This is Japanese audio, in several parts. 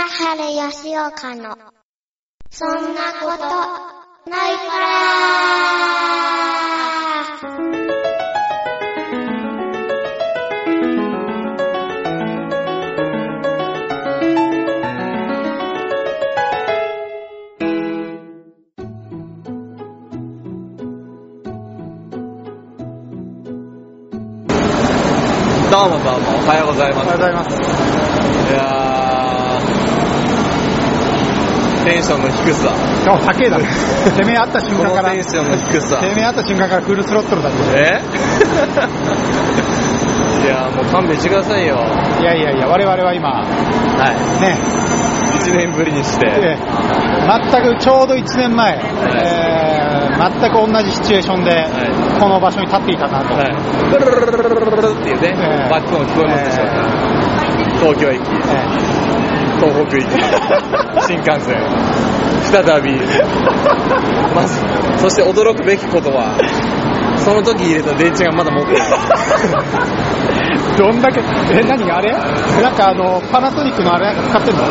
今春吉岡の、そんなこと、ないからどうもどうも、おはようございます。おはようございます。いやテンションの低さ。攻、高えだ。てめえあった瞬間から。テンションの低さ。てめえあった瞬間からフルスロットルだっ。え？いやもう勘弁してくださいよ。いやいやいや、我々は今、はい。ね。1年ぶりにして。全くちょうど1年前、はい、えー、全く同じシチュエーションで、この場所に立っていたなと。はい、ブルルルルルルルっていうね、バック音聞こえますでしょうか。え東京駅、え東北駅、新幹線、再び。まず、そして驚くべきことは、その時入れた電池がまだ持ってる。ー どんだけ、え、何あれ？なんかあの、パナソニックのあれ？使ってんの？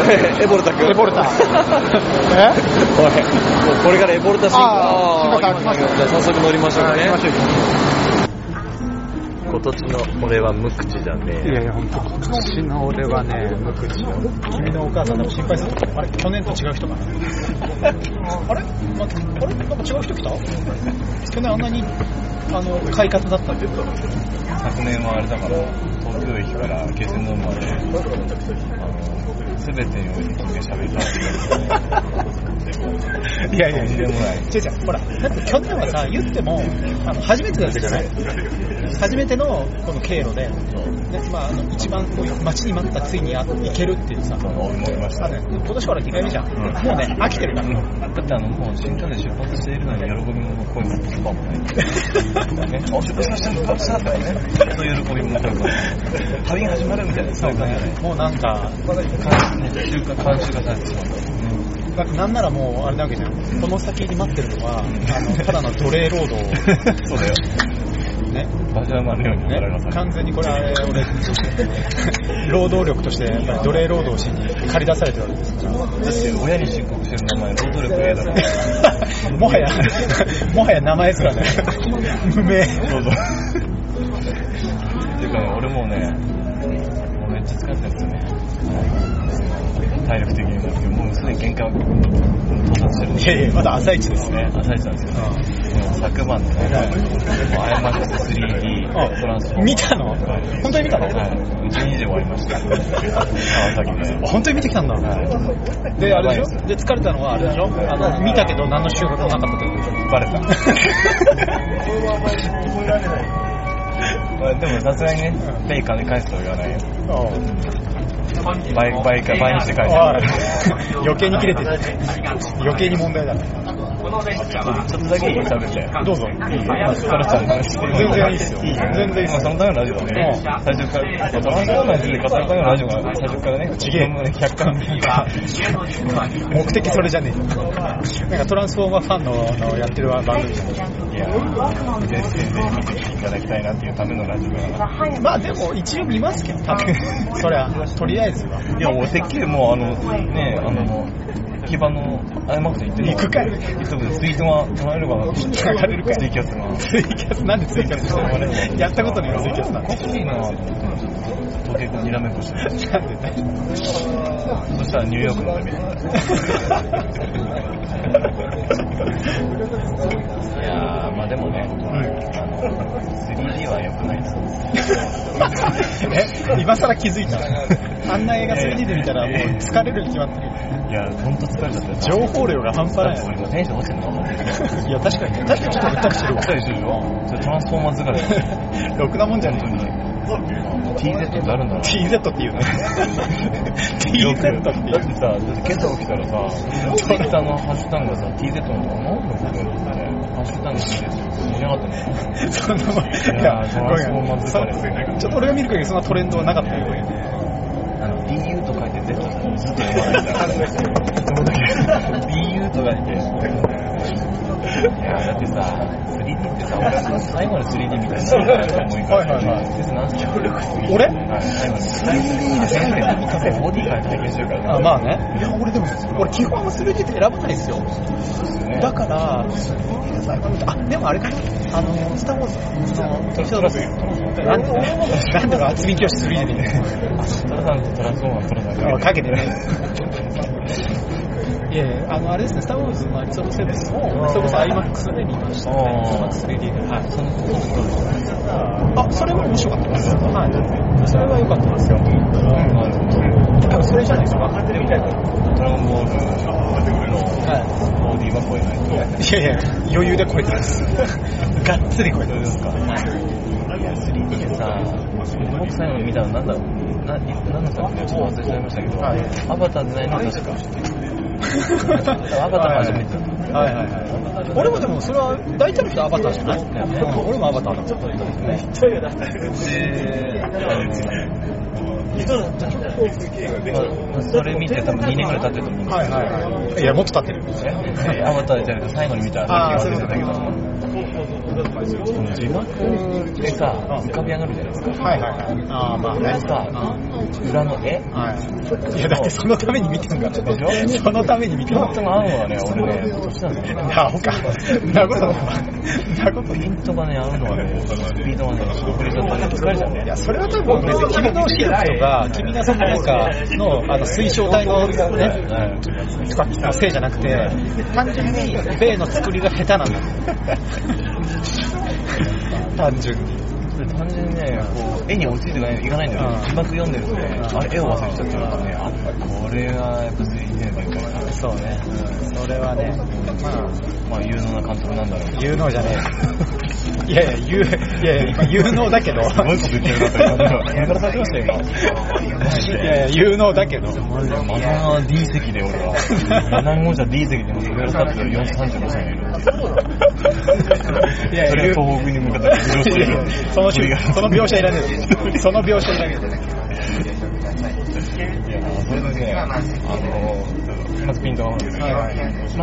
エボルタ君。エボルタ。え？おい、これからエボルタ新あー新幹線幹線。じゃあ早速乗りましょうかね。行きましょう今年の俺は無口だね。いやいや、ほんと、今年の俺はね、無口よ。君のお母さんでも心配する。あれ？去年と違う人かなあれ、ま、あれ？なんか違う人来た？去年あんなに、あの、快活だったんだ昨年はあれだから、東京駅から気仙沼まで、あの、すべてにおいて君が喋いやいやとんでもない。違う違う、ほら、だって去年はさ、言っても、あの、初めてだったじゃない初めてのこの経路で、ね、まあ、あの、一番こう待ちに待ったついにあ行けるっていうさ、俺もいましたあね、今年から2回目じゃん。んもうね、飽きてるから。だってあの、もう新幹線出発しているのに喜びの声も言葉もない。ね、お出発しました、出発したとかね。そういう喜びも声もない。旅が始まるみたいな、そういう感じじゃない。もうなんか、ね、習慣、慣習がされてしまった。だってなんならもう、あれなわけじゃん。この先に待ってるのは、あの、ただの奴隷労働 そうだよ。ね。バジャーマンのようにね。完全にこれあれ、俺、労働力として、やっぱり奴隷労働しに借り出されてるわけですから。だって親に申告してる名前、労働力 A だろ。もはや、もはや名前すらね、無名。どうぞ。っていうかね、俺もうね、もうめっちゃ疲れてるんですよね。体力的にも、もうすでに限界を到達してるんでいやいや、まだ朝一ですね。ね、朝一なんですよね。もう昨晩のね、もう IMAX3D トランスフォーマー見たの？はい本当に見たの？はい。12時で終わりました。川崎で。本当に見てきたんだ。はい。で、あれでしょ？で、疲れたのはあれでしょ？あの、見たけど何の収穫もなかったってことでしょ？バレた。まあでもさすがにね、ペイ金返すとは言わないよ。倍、倍か、倍にして返す。余計に切れてる。余計に問題だ。ちょっとだけいい喋って。どうぞ。いいカルチャーの話。全然いいっすよ全然いいっすよまあそのためのラジオだね。最初から、トランスフォーマーについて語るためのラジオが最初からね、ちげえもうね、100巻目的それじゃねえなんかトランスフォーマーファンののやってる番組じゃん。いや、ぜひぜひ見ていただきたいなっていうためのラジオだから。まあでも一応見ますけど、多分。そりゃ、とりあえずは。いや、俺てっきりもうあの、ね、あの、もう、基盤の IMAX に行って行くかい行ったけど、ツイートが取られるかなって。取られるかいツイキャスが。ツイキャス、なんでツイキャスしてやったことないよ、ツイキャスなんて。欲しいなぁと思って、ちょっと、時計とにらめっこしてる。なんでね。そしたらニューヨークの旅。いやー、まあでもね、あの、3D は良くないです。え、今更気づいた。あんな映画 3D で見たらもう疲れるに決まってる。いや、ほんと疲れちゃったよ。情報量が半端ないだって。俺もテンション落ちてるのかもい。いや、確かにね。確かにちょっとぐったりしてるわ落ち。たりするよ。それトランスフォーマー疲れだよ。ろくなもんじゃねえ。TZ ってあるんだろう TZ って言うね。TZ って言うだってさ、だって今朝起きたらさ、ツイッターのハッシュタグがさ、TZ の何の部分ってね、ハッシュタグ TZ って見なかったね。そんなもん。いやトランスフォーマー疲れそうちょっと俺が見る限りそんなトレンドはなかったよね。あの、DU と書いて Z ずっと読まないんだ。DU と書いて。いや、だってさ、3D ってさ、俺最後の 3D みたいなのと思いから、はいはいはい先生何協力する俺？はい、最後に 3D で先生、ボディから体験してるからね。あまあね。いや、俺でも、俺基本は 3D って選ばないですよ。ねだから、あ、でもあれかなあの、スターウォーズの、トラス、なんでね、なん厚み教室 3D で。トラさんとトランスフォーマートラさんあかけてね。いやいや、あの、あれですね、スターウォーズのエピソード7も、それこそ IMAX で見ましたね。あー IMAX3D で。はい。その、その人ですあ、それも面白かったです。はい。それは良かったですよ。うん。多分それじゃないですか。ドラゴンボールのボディは超えないと。いやいや、余裕で超えてます。がっつり超えてます。か。いや、3D でさ、僕最後に見たのなんだろう。な、何の作品かちょっと忘れちゃいましたけど、はいアバターじゃないの確か。アバター初めて。はいはいはい。俺もでもそれは大体の人はアバターじゃない、うん、俺もアバターだっそれ見て多分2年ぐらい経ってると思うんですはいはい。いや、もっと経ってる。けど、アバターじゃなくて最後に見たあー時忘れてたけど、字幕でさ、浮かび上がるじゃないですか。はいはいはい。ああ、まあね。さ、裏の絵はい。いや、だってそのために見てん。だから。でしょそのために見てん。だ本当が合うのはね、俺ね、年なん。だよね。あ、ほか。なことな。ことピントがね、合うのはね、スピードがね、遅れちゃったら疲れちゃうね。いや、それは多分別に君の視力とか、君がそのなん。かの、あの、水晶体のね、とかのせいじゃなくて、単純に米の作りが下手なん。だ。単純に。単純にね、こう、絵に落ちてないいかないんだようん。字幕読んでるとね、あれ、絵を忘れちゃったからね、あ、これはやっぱ 3D の限界だ。そうね。それはね、まあ、まあ、有能な監督なんだろうな。有能じゃねえ。いやいや、有、いやいや、今有能だけど。すごいこと言ってるなと思って。からされてましたよ、今。マジいやいや、で。有能だけど。マジで。D 席で俺は。何号車 D 席でも上から立ってる35歳がいるっていやいやそれが東北に向かって浮上してる。その種その描写いらねえ。その描写いらねいや、それでね、あの、まずピントが合うんですけど、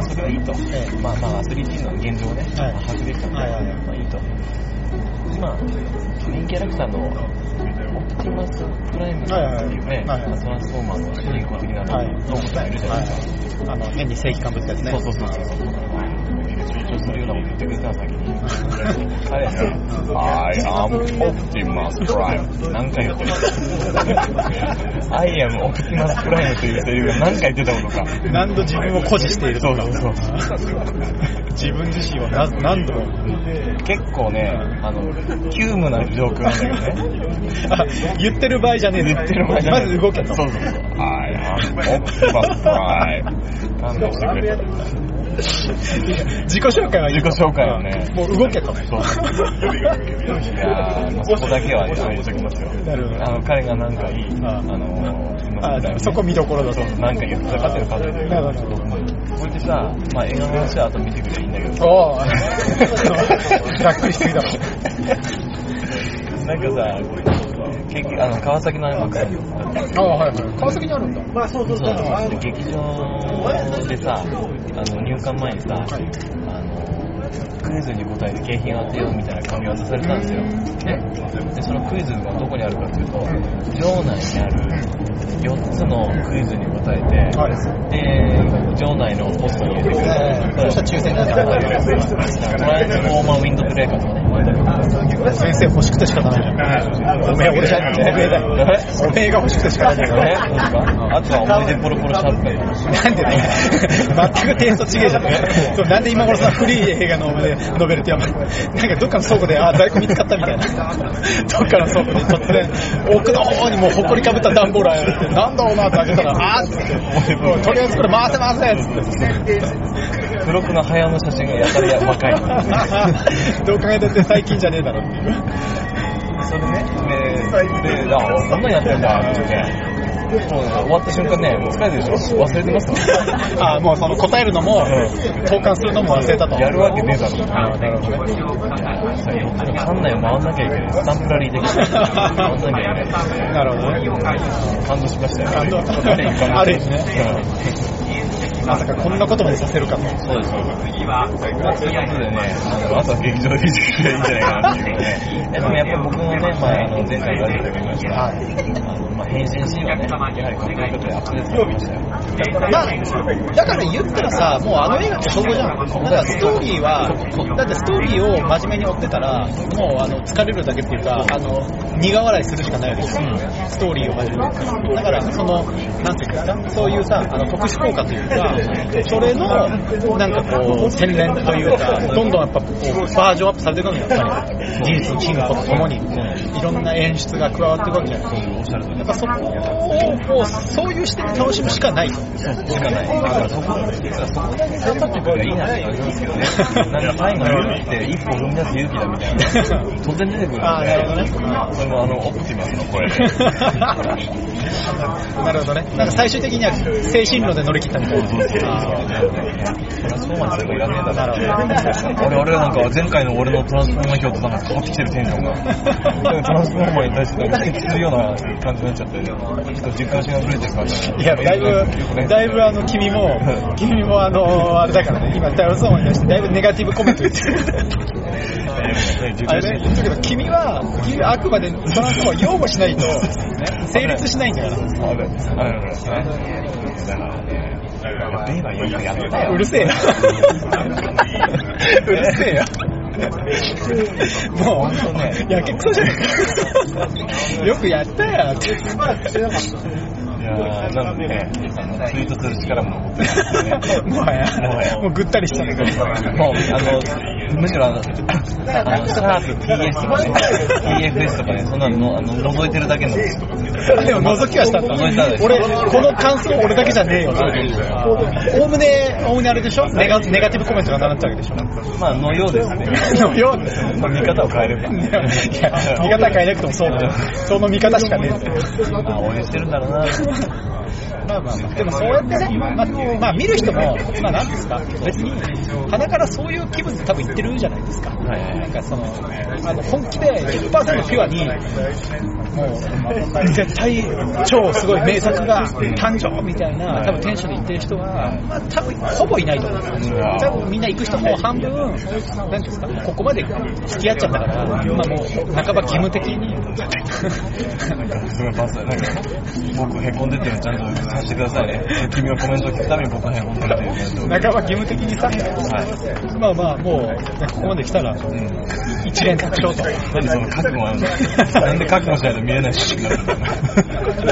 それはいいと。まあまあ 3D の現状をね、はい。把握できたんで、はいはいはい。まあいいと。まあ、メインキャラクターのオプティマスプライムっていうね、はいはいはい。まあトランスフォーマーの主人公的なはい。ロボットがいるじゃないですか。あの、変に正規感ぶったやつね。そうそうそうそう。象徴するようなこと言ってくれたら先に。彼ね、I am Optimus Prime 何回言ってる？I am Optimus Prime というセリフが何回出たことか。何度自分を誇示しているとか。そうそう自分自身をな何度も。結構ね、あの、急務な状況なんだけどね。あ言ってる場合じゃねえぞ言ってる場合じゃないまず動けと。そうそうそう。I am Optimus Prime 勘弁してくれと。自己紹介は自己紹介はね。もう動けと。そう。いやー、まあ、そこだけは言っときますよ。なるほどあの、彼が何回、ああのー、あそこ見どころだと。何回言ってたかっていうのを数えてるなるほどこうやってさ、まあ映画の話は後見てくればいいんだけど、おぉ。ざっくりしすぎだろ。なんかさ、あの、川崎のああ、はいはい。川崎にあるんだ。まあそうそうで劇場でさ、あの入館前にさ、あのクイズに答えて景品を当てようみたいな紙を渡されたんですよ。ね、でそのクイズがどこにあるかっていうと、場内にある4つのクイズに答えて、はい。で、場内のポストに入れてくれええそうした抽選なんだトライアンスフォーマーウィンドブレーカーとかね。先生欲しくて仕方ないじゃん。おめえ俺じゃねえ。おめえだ。おめえが欲しくて仕方ないんだね、よ。なんあとは思い出ポロポロシャープ。なんでね、全くテイスト違えじゃん。なんで今頃さ、古い映画のノベルってやばい。なんかど。っかの倉庫で、あ、在庫見つかったみたいな。ど。っかの倉庫で突然、奥の方にもう埃かぶった段ボールあって、なんだろうなって開けたら、あって、とりあえずこれ回せ回せっつって。付録の早の写真がやたらや若い。どう考えたって最近じゃねえだろっていう。それね、で、で、あ、こんなんやってんだってね。もう終わった瞬間ね、疲れてるでしょ？忘れてますもん。あもうその答えるのも、投函するのも忘れたと。やるわけねえだろ。なるほどさ館内を回んなきゃいけない。スタンプラリー的に。回んなきゃいけない。なるほどね。感動しましたよ。感動 あれ？ある意味ねうんまさかこんなことまでさせるかと。そうです、そうです。まあ、そういうことでね、あの、あとは劇場で見てくればいいんじゃないかなっていうね。でもやっぱり僕のね、まあ、あの、前回ラジオでも言いましたが、あの、まあ、変身シーンはね、やはりこよいことでアクセスが見ましたよ。まあ、だから言ったらさ、もうあの映画ってそうじゃん。だからストーリーは、だってストーリーを真面目に追ってたら、もうあの疲れるだけっていうか、あの、苦笑いするしかないわけですよ。ストーリーを真面目に。だから、その、なんていうんですか、そういうさ、あの特殊効果というか、それの、なんかこう、洗練というか、どんどんやっぱこう、バージョンアップされていくのよ、やっぱり。技術進歩とともに、いろんな演出が加わっていくわけじゃないおっしゃるとりやっぱそこを、そういう視点で楽しむしかないと。しかない。だからそこ、そこだけ頑張ってくればいいなって感じなんですけどね。なんか最後の勇気って一歩踏み出す勇気だみたいな。突然出てくるんで。あーなるほどねそれもあの、オプティマスの声で。なるほどね。なんか最終的には精神論で乗り切ったみたいな。トランスフォーマーズでもいらねえだろ。なるほど俺、俺なんか前回の俺のトランスフォーマー表となんか変わってきてるテンションが。トランスフォーマーに対してなんかきついような感じになっちゃって、ちょっと実感しがぶれてる感じ。いや、だいぶ、だいぶあの、君も、君もあの、あれだからね、今、ダウンソーマンに対してだいぶネガティブコメント言ってる。あれね、言ったけど、君は、君はあくまでトランスフォーマー擁護しないと、ね、成立しないんだから。うるせえな。うるせえよ。もう、やけくそじゃねえか。よくやったよ。いやー、なのでね、ツイートする力も残ってるんですよね。もはやもはや、もうぐったりしたんだけど。もう、あの、むしろあの、あの、シャープ TS とかね、TFS とかね、そんなの、あの、覗いてるだけの。でも覗きはしたんだ。覗いたんです俺、この感想俺だけじゃねえよな。おおむね、おおむねあれでしょネガネガティブコメントがなっちゃうわけでしょ。まあ、のようですね。のようですまあ見方を変えれば。いや、見方変えなくてもそうだよ。その見方しかねえって。まあ、応援してるんだろうな。まあまあまあ、でもそうやってね、まあ、まあ見る人も、まあなんですか、別に、鼻からそういう気分で多分言ってるじゃないですか。はいはいなんかその、あの、本気で100%ピュアに、もう、絶対超すごい名作が誕生みたいな、多分テンションで言ってる人は、まあ多分ほぼいないと思うんですよ。多分みんな行く人も半分、なんていうんですか、ここまで付き合っちゃったから、まあもう、半ば義務的に、僕へこんでってちゃんとさせてくださいね。君のコメントを聞くために僕はへこんでるっていうコメントを。半ば義務的にさ、まあまあ、もう、ねここまで来たら、一連卓勝と。何その覚悟あるの？なんで覚悟しないと見えないしになるんだよ。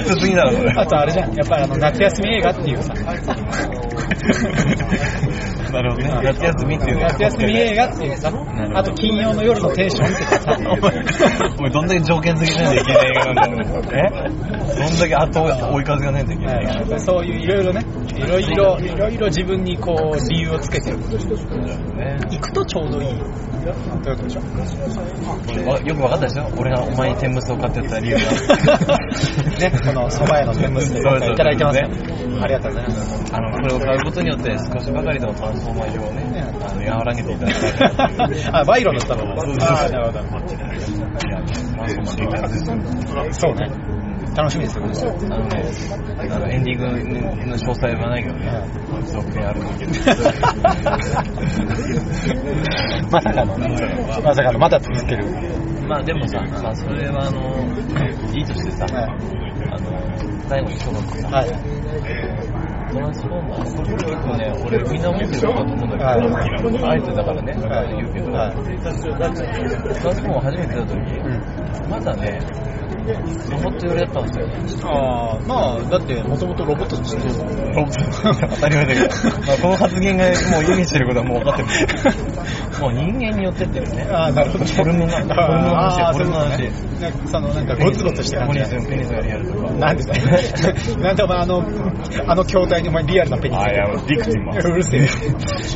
きつすぎだろ、それ。あとあれじゃん、やっぱりあの、夏休み映画っていうさ、なるほどね。夏休みっていうね。夏休み映画っていうさ、あと金曜の夜のテンションってさ、お前どんだけ条件付けしないといけない映画なんだよ。え？どんだけ後追い風がないといけないそういういろいろね、いろいろ、いろいろ自分にこう、理由をつけて、ね。行くとちょうどいい。どういうことでしょわよく分かったでしょ俺がお前に天むすを買ってやった理由が。ね、この蕎麦屋の天むすいただいてますありがとうございます。あの、これを買うことによって少しばかりでもトランスフォーマー表をね、あの、和らげていただきたいなっていう。あ、バイロンだったのそうそうそうあーなるほど。いや、トランスフォーマー激アツです。そうね。楽しみですよ、あのね、あのエンディングの詳細はないけどね、続編あるんだけど。まさかの、まさかの、また続ける。まあでもさ、まあそれはあの、いいとしてさ、はいあの、最後に一言さ、はい。トランスフォーマー、結構ね、俺みんな思ってることだと思うんだけど、はあえてだからね、はい。言うけど、はいトランスフォーマー初めて出た時、まだね、ロボット寄りだったんですよ。ああ、まあ、だって、もともとロボットとして、ロボット当たり前だけど、まあ、この発言がもう意味してることはもう分かってる。もう人間によってってるね。ああ、なるほど。フォルムが、フォルムの話フォルムの話。なんかその、なんか、ゴツゴツしてペ感じニス、ペニスがリアルとか。なんでだよ。なんでお前あの、あの筐体にお前リアルなペニス。あいやディクティマ うるせえ。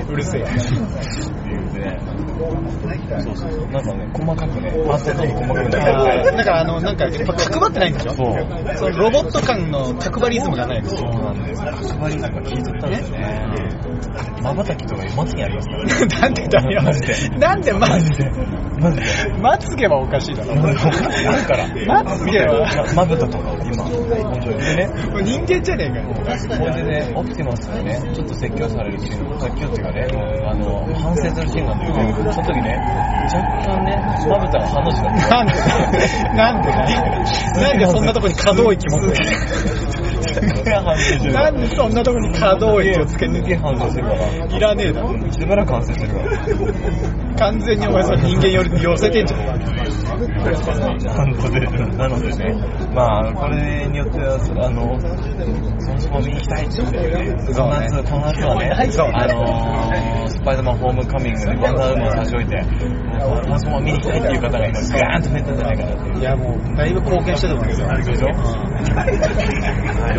うるせえ。っていうね、そうそう。なんかね、細かくね、パーセントに細かくなあーってだからあの、なんか、やっぱ角張ってないんでしょそう。そのロボット感の角張リズムがないですそうなんです。角張りなんか聞いとったんですね。瞬きとかまつげありますか？らね。なんでだよ。マジで。なんでまずで。マジで。まつげはおかしいだろ。だから。まつげは。まぶたとか今、本当に。でね、もう人間じゃねえかよ。これでね、オプティマスがね、ちょっと説教されるシーン、説教っていうかね、あの、反省するシーンなんだけど、その時ね、若干ね、まぶたが反応しななんでなんでなんでそんなとこに可動域持ってるるなんでそんなとこに可動域をつけてすげえ反省してるから。いらねえだろ。しばらく反省してるから。完全にお前それ人間より寄せてんじゃん。なので、なのでね、まあ、これによっては、あの、そもそも見に行きたいって言ってね、この夏、この夏はね、あのー、スパイダーマンホームカミングでワンダーウーマンを差し置いて、もうそもそも見に行きたいっていう方が今、ガーンと増えたんじゃないかなっていう。いやもう、だいぶ貢献してると思うんですよ。でしょ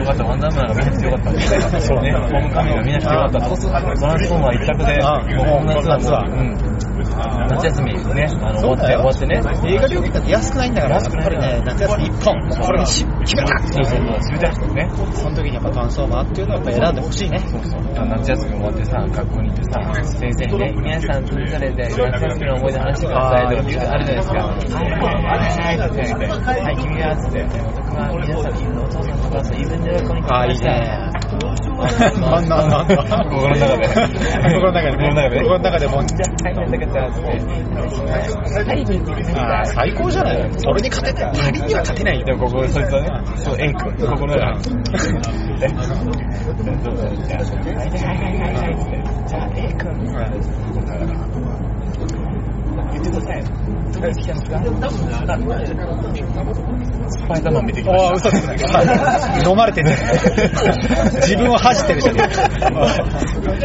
かった、ワンダーマンが見なくてよかった。そうね、ホームカミングが見なくてよかったと。トランスフォーマー一択で、あもうこの夏は夏はもう、うん。夏休みね、あの、終わって、終わってね。映画料金だって安くないんだから、やっぱりね、夏休み一本、これにし決めたそうそうそう、知りたいね。その時にやっぱトランスフォーマーっていうのはやっぱ選んでほしいね。そうそう。夏休み終わってさ、学校に行ってさ、先生にね、皆さんそれぞれで夏休みの思い出話してくださいとかって言うとあるじゃないですか。はいはいはいはい君はつって、僕は皆さん、お父さんとお母さん、イベントでここに来ああ、いいました。ね。なんなんなん心の中で。心の中でね。心の中で。の中でもうじゃあ、最高じゃないそれに勝てない。仮には勝てない。でもここ、そいつはね、そう、エン君、ここの中で。で、どうぞ、じゃあ、はいはいはいはい。じゃあ、エン君。言ってください。スパイダーマン見てきました。おー嘘つくな。飲まれてんじゃねえか自分を恥じてるじゃねえか。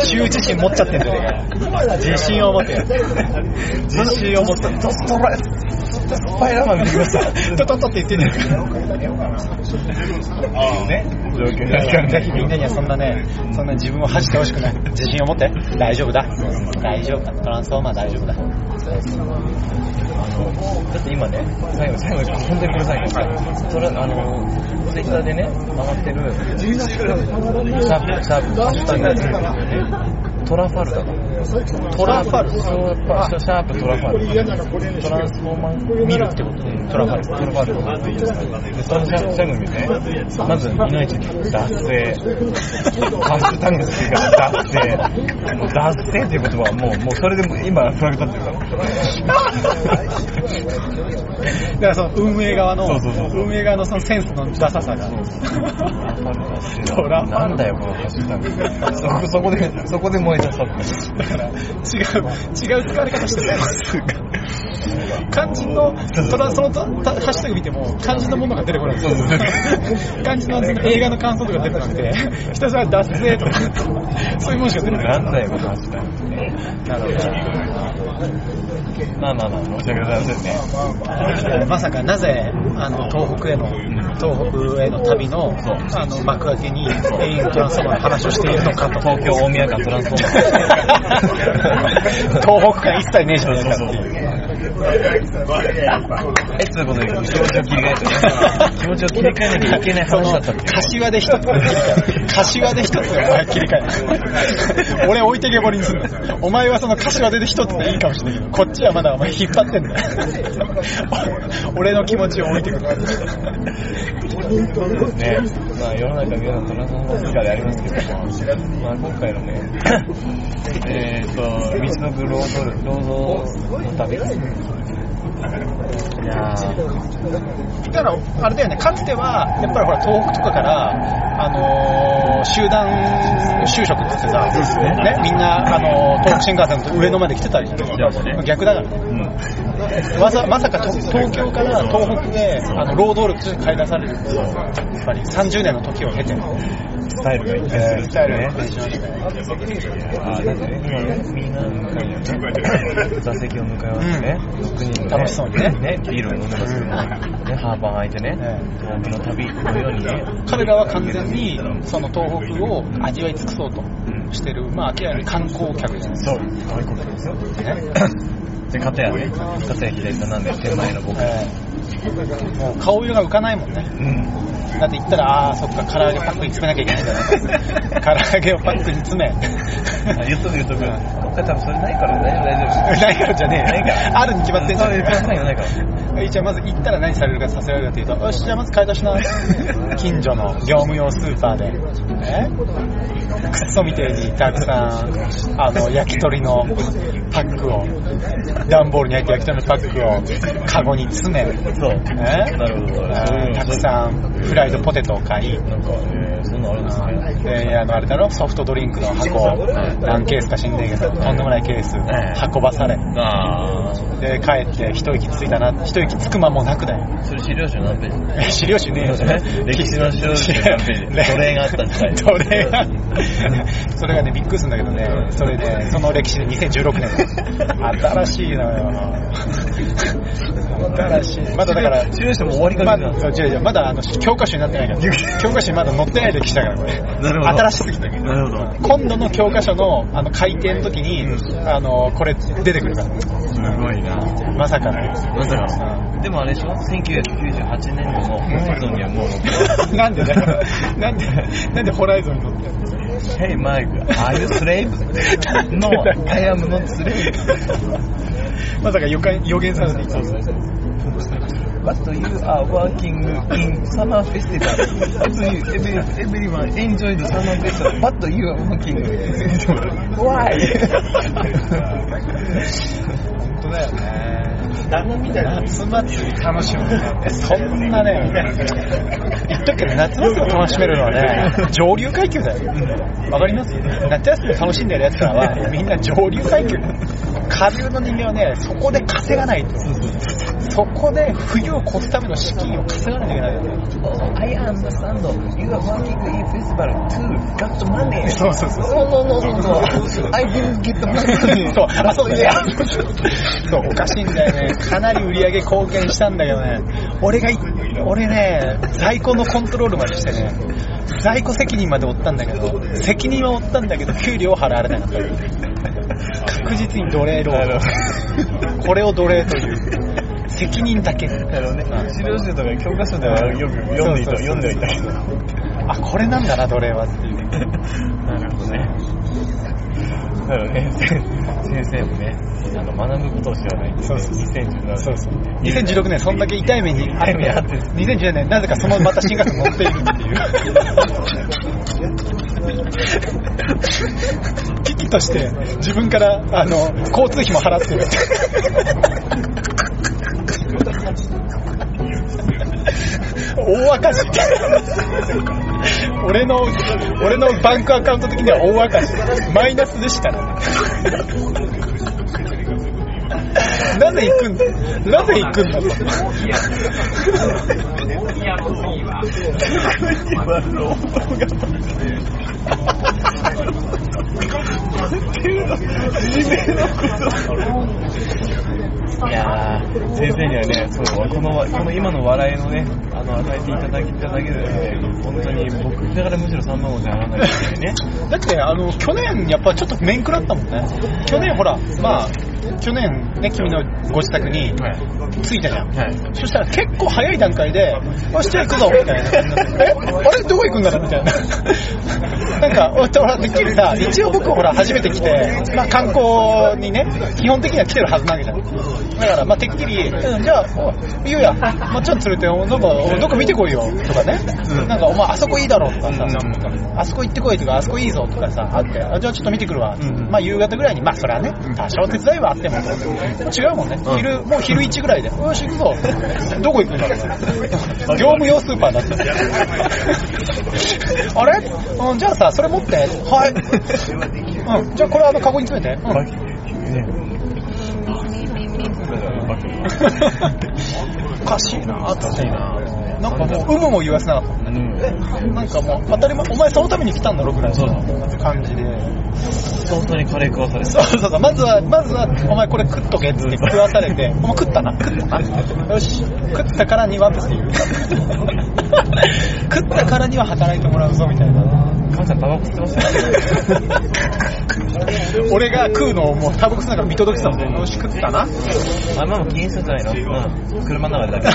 羞恥心持っちゃってんじゃねえか。自信を持って。自信を持って。ドストライスパイダーマン見てきました。トトトって言ってんじゃねえか。ね、状況みんなにはそんなね、そんな自分を恥じてほしくない。自信を持って。大丈夫だ。大丈夫だ。トランスフォーマー大丈夫だ。あの、だって今ね、最後、最後、本当にこれ最後。それ、あの、ツイッターでね、回ってる、シャープ、シャープ、ハッシュタグトラファルダだ。トラファルショーパシャープトラファルダ。トランスフォーマー見るってことトラファル。トラファルダで、そのシャシャグ見て、まず、いのいちに、脱税。ハッシュタグの付け方、脱税。もう脱税っていう言葉はもう、もうそれでも今、フラグ立ってるから。だからその運営側のそうそう運営側のそのセンスのダサさがトラファルなんだよ、このハッシュタグ。そこ、そこで、そこで燃えちゃったって。から。違う違う使われ方してます。肝心のトラそのハッシュタグ見ても肝心のものが出てこないそうそうそう肝心のその映画の感想とか出てこなくてひたすら脱税とかそういうものしか出てこない。なんだよ、このハッシュタグ。なるほまあまあまあ、申し訳ございませんね。どまさかなぜあの東北への東北への旅のあの幕開けに永遠トランスフォーマーの話をしているのかと。東京大宮間トランスフォーマー。東北感一切ねえじゃねえかっていうえ、つうことで気持ちを切り替えて。気持ちを切り替えなきゃい。けない。話だったってい。う。柏で一つ柏で一つお前切り替え俺置いてけぼりにするお前はその柏で一つでいいかもしれないけどこっちはまだお前引っ張ってんだよ。俺の気持ちを置いてくる。ね、まあ世の中皆さんトランスフォーマースカーでありますけども、まあ今回のね、えっと、道のく労働、労働の旅。いやー、だからあれだよね。かつてはやっぱりほら東北とかからあのー集団就職ってさ、ね、みんな、あのー東北新幹線の上野まで来てたりじゃん逆だから。ねうん。まさまさかと東京から東北であの労働力として買い出されるっていうやっぱり30年の時を経てスタイルが一致するえースタイルねが一致しましたね。あーだってね、みん。な向かいにね、座席を向かい合わせてね、6人でね、楽しそうにね。ね、ビールを飲んでますけども、ね、ハーバー開いてね、え東北の旅のようにね、彼らは完全にその東北を味わい尽くそうとしてる、まあ明らかに観光客じゃないですか。そう、外国ですよ。で、片やね、片や左となんで手前の僕。ええもう顔色が浮かないもんね。うん。だって言ったら、ああー、そっか、唐揚げパックに詰めなきゃいけないんだな。唐揚げをパックに詰め。あ言っとく言っとく。今回多分それないから大丈夫大丈夫。ないからじゃねえよないから。あるに決まってんじゃんそういうプラスサインがないから。じゃあまず行ったら何されるかさせられるかというと、よし、じゃあまず買い出しな。近所の業務用スーパーで、ね、クソみてえにたくさん、あの、焼き鳥のパックを、段ボールに入った焼き鳥のパックをカゴに詰め、そう。ねなるほど。たくさんフライドポテトを買い、なんか、えー、そんなのあるんですね。で、あの、あれだろ、ソフトドリンクの箱、何ケースか知んねえけど、とんでもないケース、運ばされ、あで、帰って一息ついたな、一息つく間もなくだよ。ー。それ資料集何ページえ資料集ねえよ。歴史の資料集何ページ奴隷があった時代奴隷が。それがね、びっくりするんだけどね、それね、その歴史で2016年。新しいのよ。新しい。まだだから、資料集も終わりかまだ、けてたんです違う違う、まだあの、教科書になってないから。教科書にまだ載ってない歴史だから、これ。なるほど新しすぎて。なるほど。今度の教科書の、あの、改訂の時に、あの、これ出てくるから。すごいな。まさかの。まさかの。でもあれでしょ ?1998 年度のホライゾンにはもう載ってる。なんでだよ。なんで、なんでホライゾンに乗って？る Hey Mike, are you slave? No, I am not slave. まさか予言されていた。But you are working in summer festival. Every, every, everyone enjoy the summer festival. But you are working. Why? 当だよね旦那みたいな。夏祭り楽しむ、そんなね、言っとくけど、夏祭りを楽しめるのはね、上流階級だよ。わかります夏休み楽しんでる奴らは、みんな上流階級。下流の人間はね、そこで稼がないと。そこで冬を越すための資金を稼がないといけないよね。I understand. You are working in festival to got money. そうそうそう。No, no, no, no. I didn't get the money. そう、あ、そう、いや、そう、おかしいんだよね。かなり売り上げ貢献したんだけどね。俺がい、俺ね、在庫のコントロールまでしてね、在庫責任まで負ったんだけど、責任は負ったんだけど、給料は払われなかった。確実に奴隷労働。これを奴隷という。責任だけ。なるほどね。資料集とか教科書ではよく読んでいた、読んではいたけど。あ、これなんだな、奴隷はっていう。なるほどね。なるほどね。先生もね、あの、学ぶことを知らないね、そうそう2017年。そうそう。2016年そんだけ痛い目に痛い目に遭ってる2010年なぜかそのまた新学期乗っているっていう。危機として自分からあの交通費も払ってる。大赤字。俺の、俺のバンクアカウント的には大赤字。マイナスでしたね。なぜ行くんだ？なぜ行くんだ？と。いやー、先生にはね、そう、この、この今の笑いのね、あの、与えていただいただけで、本当に僕だからむしろ3万5千払わないといけないね。だって、あの、去年、やっぱちょっと面食らったもんね。去年、ほら、まあ、去年ね、君のご自宅に着いたじゃん。はい。そしたら結構早い段階で、よし、じゃあ行くぞ、みたいな。えあれどこ行くんだろう？みたいな。なんか、おほら、てっきりさ、一応僕ほら、初めて来て、まあ観光にね、基本的には来てるはずなわけじゃん。だから、まあてっきり、うん、じゃあ、おいいよや、まあちょっと連れて、おなんか、おどっか見てこいよ、とかね。なんか、お前、あそこいいだろ、とかさ、あそこ行ってこいとか、あそこいいぞ、とかさ、あって、あじゃあちょっと見てくるわ。うんまあ夕方ぐらいに、まあそれはね、多少手伝いはあっても、違うもんね。うん昼、もう昼1ぐらいで、よし、行くぞ。どこ行くんだろう。業務用スーパーだって。あれ？うん、じゃあさ、それ持って。はい。うん、じゃあこれあの、カゴに詰めて。うん。おかしいなーって。なんかもう、有無も言わせなかった。うん。なんかもう、当たり前、お前そのために来たんだろぐらいの感じで。本当にカレー食わされてそうそうそう、まずは、まずは、お前これ食っとけっつって食わされて、お前食ったな。食ったな。よし、食ったからにはっていう。食ったからには働いてもらうぞみたいな。母ちゃんタバコ吸ってましたよ。俺が食うのをもうタバコ吸いながら見届けてたもん。よし、食ったな。あ、ママ気にするんじゃないのうん。車の中でだけ。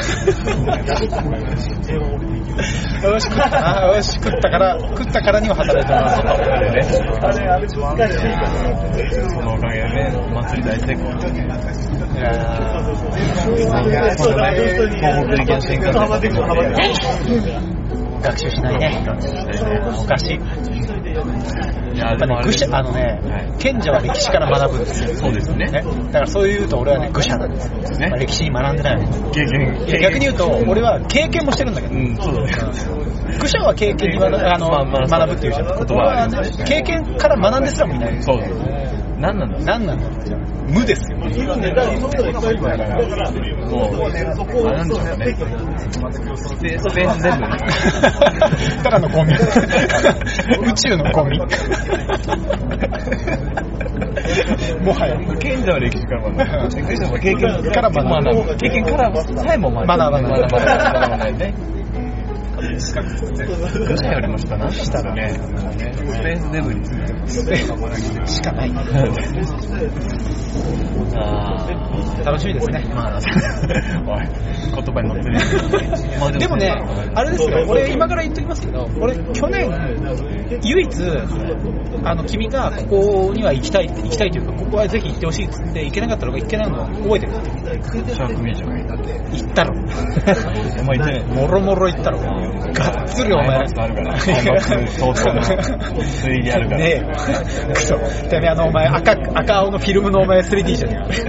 よし、食ったな。よし、食ったから、食ったからには働いてもらうぞと。あれね。そのおかげでね、祭り大成功。いやそうだね。東北新幹線学習しないね。おかしい。いや、やっぱね、愚者、あのね、賢者は歴史から学ぶんですよ。そうですよね。ね、だからそう言うと俺はね、愚者なんですよ。ねまあ歴史に学んでない逆に言うと、俺は経験もしてるんだけど、うん、そうだね。愚者は経験に学ぶあの、まあまあ学ぶっていうじゃん。言葉俺は経験から学んですらもいない。そうです。何なんだ何なんだろう無ですよ。もう、あれなんでしょうね。スペーススペース全部。ただのゴミ。宇宙のゴミ。もはや。賢者は歴史から学ぶ。賢者は経験から学ぶ経験からさえも学ぶ。学ばない学ばない。学ばないね。愚者よりも下な下だね。スペースデブリしかない。あー楽しみですね。まあ、おい、言葉に乗ってる。まあでもね、あれですよ、俺今から言っときますけど、俺去年、唯一、あの、君がここには行きたい、行きたいというか、ここはぜひ行ってほしいっつって行けなかったのが行けないの覚えてるシャークミュージアム行ったろ。お前ね。もろもろ行ったろ。がっつりお前。あるから相当の 3D あるからねえよ。クソ。てめえあのお前赤、赤青のフィルムのお前 3D じゃねえ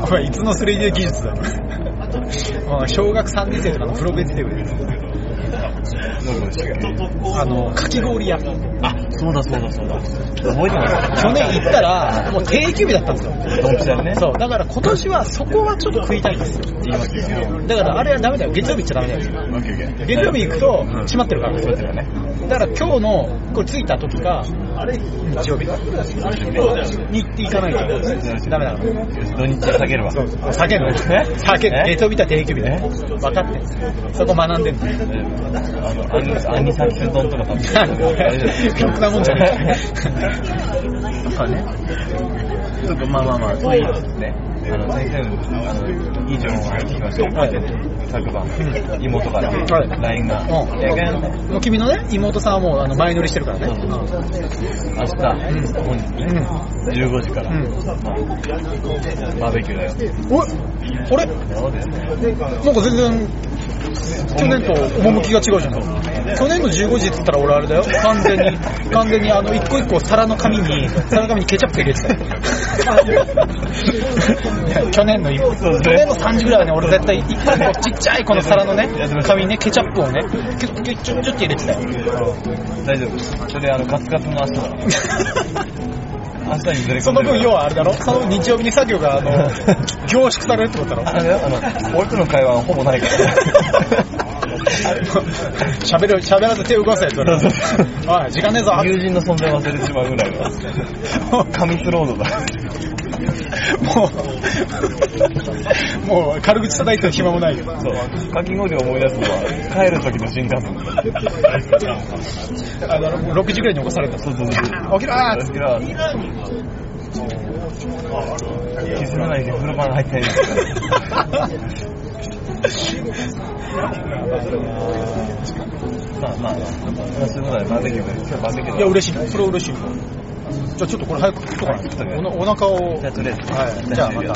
か。お前いつの 3D 技術だ？ろ。小学3年生とかのプロベースで売れる。あの、かき氷屋。あ、そうだそうだそうだ。覚えてます去年行ったら、もう定休日だったんですよ。ドンピシャでね。そう、だから今年はそこはちょっと食いたいんですよ。言いますよ。だからあれはダメだよ。月曜日行っちゃダメだよ。月曜日行くと閉まってるから。そうですよね。だから今日の、これ着いた時か、日曜日に行っていかないとダメだから。土日下げるわ。避けるの避ける。月曜日と定休日だよ。分かってんそこ学んでんの。あの、アニサキス丼とか食べてあれじゃないろくなもんじゃねとかね。ちょっとまあまあまあ、そういうですね。あの、先生の、あの、いい情報が聞きました。はい昨晩、妹からはい LINE が、うんえーえ。もう君のね、妹さんはもうあの前乗りしてるからね。明日、本日、15時から、うんまあ、バーベキューだよ。おいあれ？なんか全然、去年と趣が違うじゃない去年の15時って言ったら俺あれだよ。完全に、完全にあの、一個一個皿の紙に、皿の紙にケチャップ入れてたよ。去年の、去年の3時ぐらいはね、俺絶対一個一個ちっちゃいこの皿のね、紙にね、ケチャップをね、キュッキュッチュッチュッって入れてたよ。大丈夫。それ、あの、カツカツの明日だ から。明日にその分、要はあれだろ？その日曜日に作業が、あの、凝縮されるってことだろ？あれあの、俺との会話はほぼないから。喋る、喋らず手動かせって言われる。おい、時間ねえぞ。友人の存在を忘れてしまうぐらいの。紙スロードだ。もう、もう軽口叩いてる暇もないよ。そう。かき氷を思い出すのは、帰る時の新幹線だ。あの、6時ぐらいに起こされた。そうそうそう。起きろー起きろ気づかないで風呂場に入ったり まあまあそういうことでバーベキューで、今日バーベキューいや、嬉しい。それは嬉しい。じゃあちょっとこれ早く食っとかないと。おなお腹を。じゃあとりあえず。はい。じゃあまた。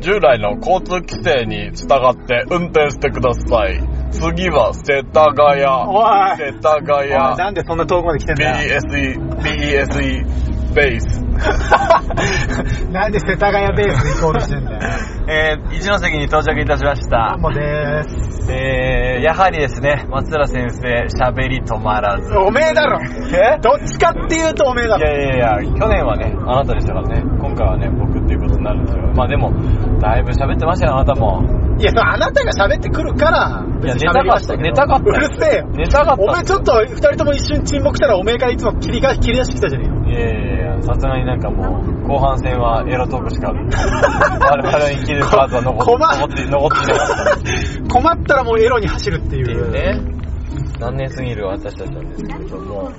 従来の交通規制に従って運転してください。次は世田谷。おい世田谷。なんでそんな遠くまで来てんだよ。BSE、BSE ベース なんで世田谷ベースで行こうとしてんだよ。えー、一ノ関に到着いたしました。もうでーす。えー、やはりですね、松浦先生、喋り止まらず。おめえだろえ？どっちかっていうとおめえだいろ。やいやいや、去年はね、あなたでしたからね、今回はね、僕っていうことになるんですよ。まあでも、だいぶ喋ってましたよ、あなたも。いや、そうあなたが喋ってくるから、いや、別寝たかった、に喋りましたけど寝たかった。うるせえよ。寝たかった。お前ちょっと二人とも一瞬沈黙したらおめえからいつも切りが切り出してきたじゃねえよ。いやいやいや、さすがになんかもう、後半戦はエロトークしか、我々の生きるパートは残って、残って。困ったらもうエロに走るっていう。っていうね、残念すぎる私たちなんですけれども、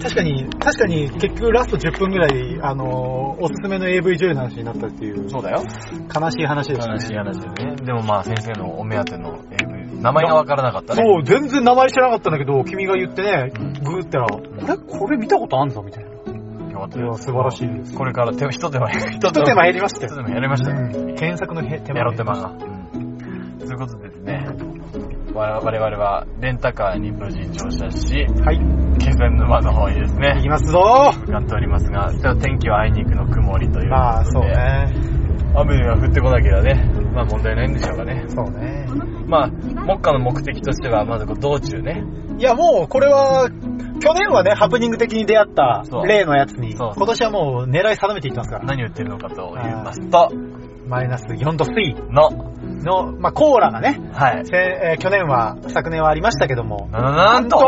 確かに、確かに結局ラスト10分ぐらい、あのーおすすめの AV 女優の話になったっていう、そうだよ。悲しい話でしたね。悲しい話でね。でもまあ先生のお目当ての AV、名前がわからなかったね。そう、全然名前知らなかったんだけど、君が言ってね、グーってら、これ、これ見たことあんぞみたいな。よかったいや、素晴らしいです。これから手一手間、一一手間減りましたよ一手間やりましたよ。うん検索のへ手間やろう手間が。うん。ということでですね、我我々はレンタカーに無事乗車し、はい。気仙沼の方にです行ね、きますぞ向かっておりますが、天気はあいにくの曇りということで、まあ、そうね。雨が降ってこなければね、まあ問題ないんでしょうかね。そうね。まあ、目下の目的としては、まず道中ね、いや、もう、これは、去年はね、ハプニング的に出会った例のやつに、今年はもう狙い定めていってますから。何を言ってるのかと言いますと、マイナス4度水の、の、まあ、コーラがね、はい。せえー去年は、昨年はありましたけども、な、なんと、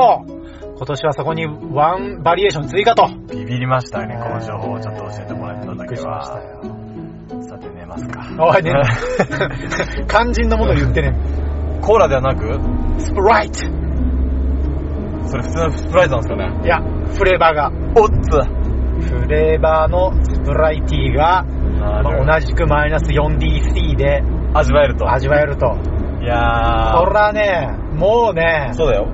今年はそこにワンバリエーション追加と。ビビりましたね、この情報をちょっと教えてもらっただけびっくりしましたは。よ。さて寝ますか。おいね、肝心のもの言ってね。コーラではなく、スプライトそれ普通のスプライズなんですかね？いや、フレーバーが。おっつフレーバーのスプライティーが、なまあ同じくマイナス 4DC で味わえると。味わえると。いやそらね、もうねー。、そうだよ。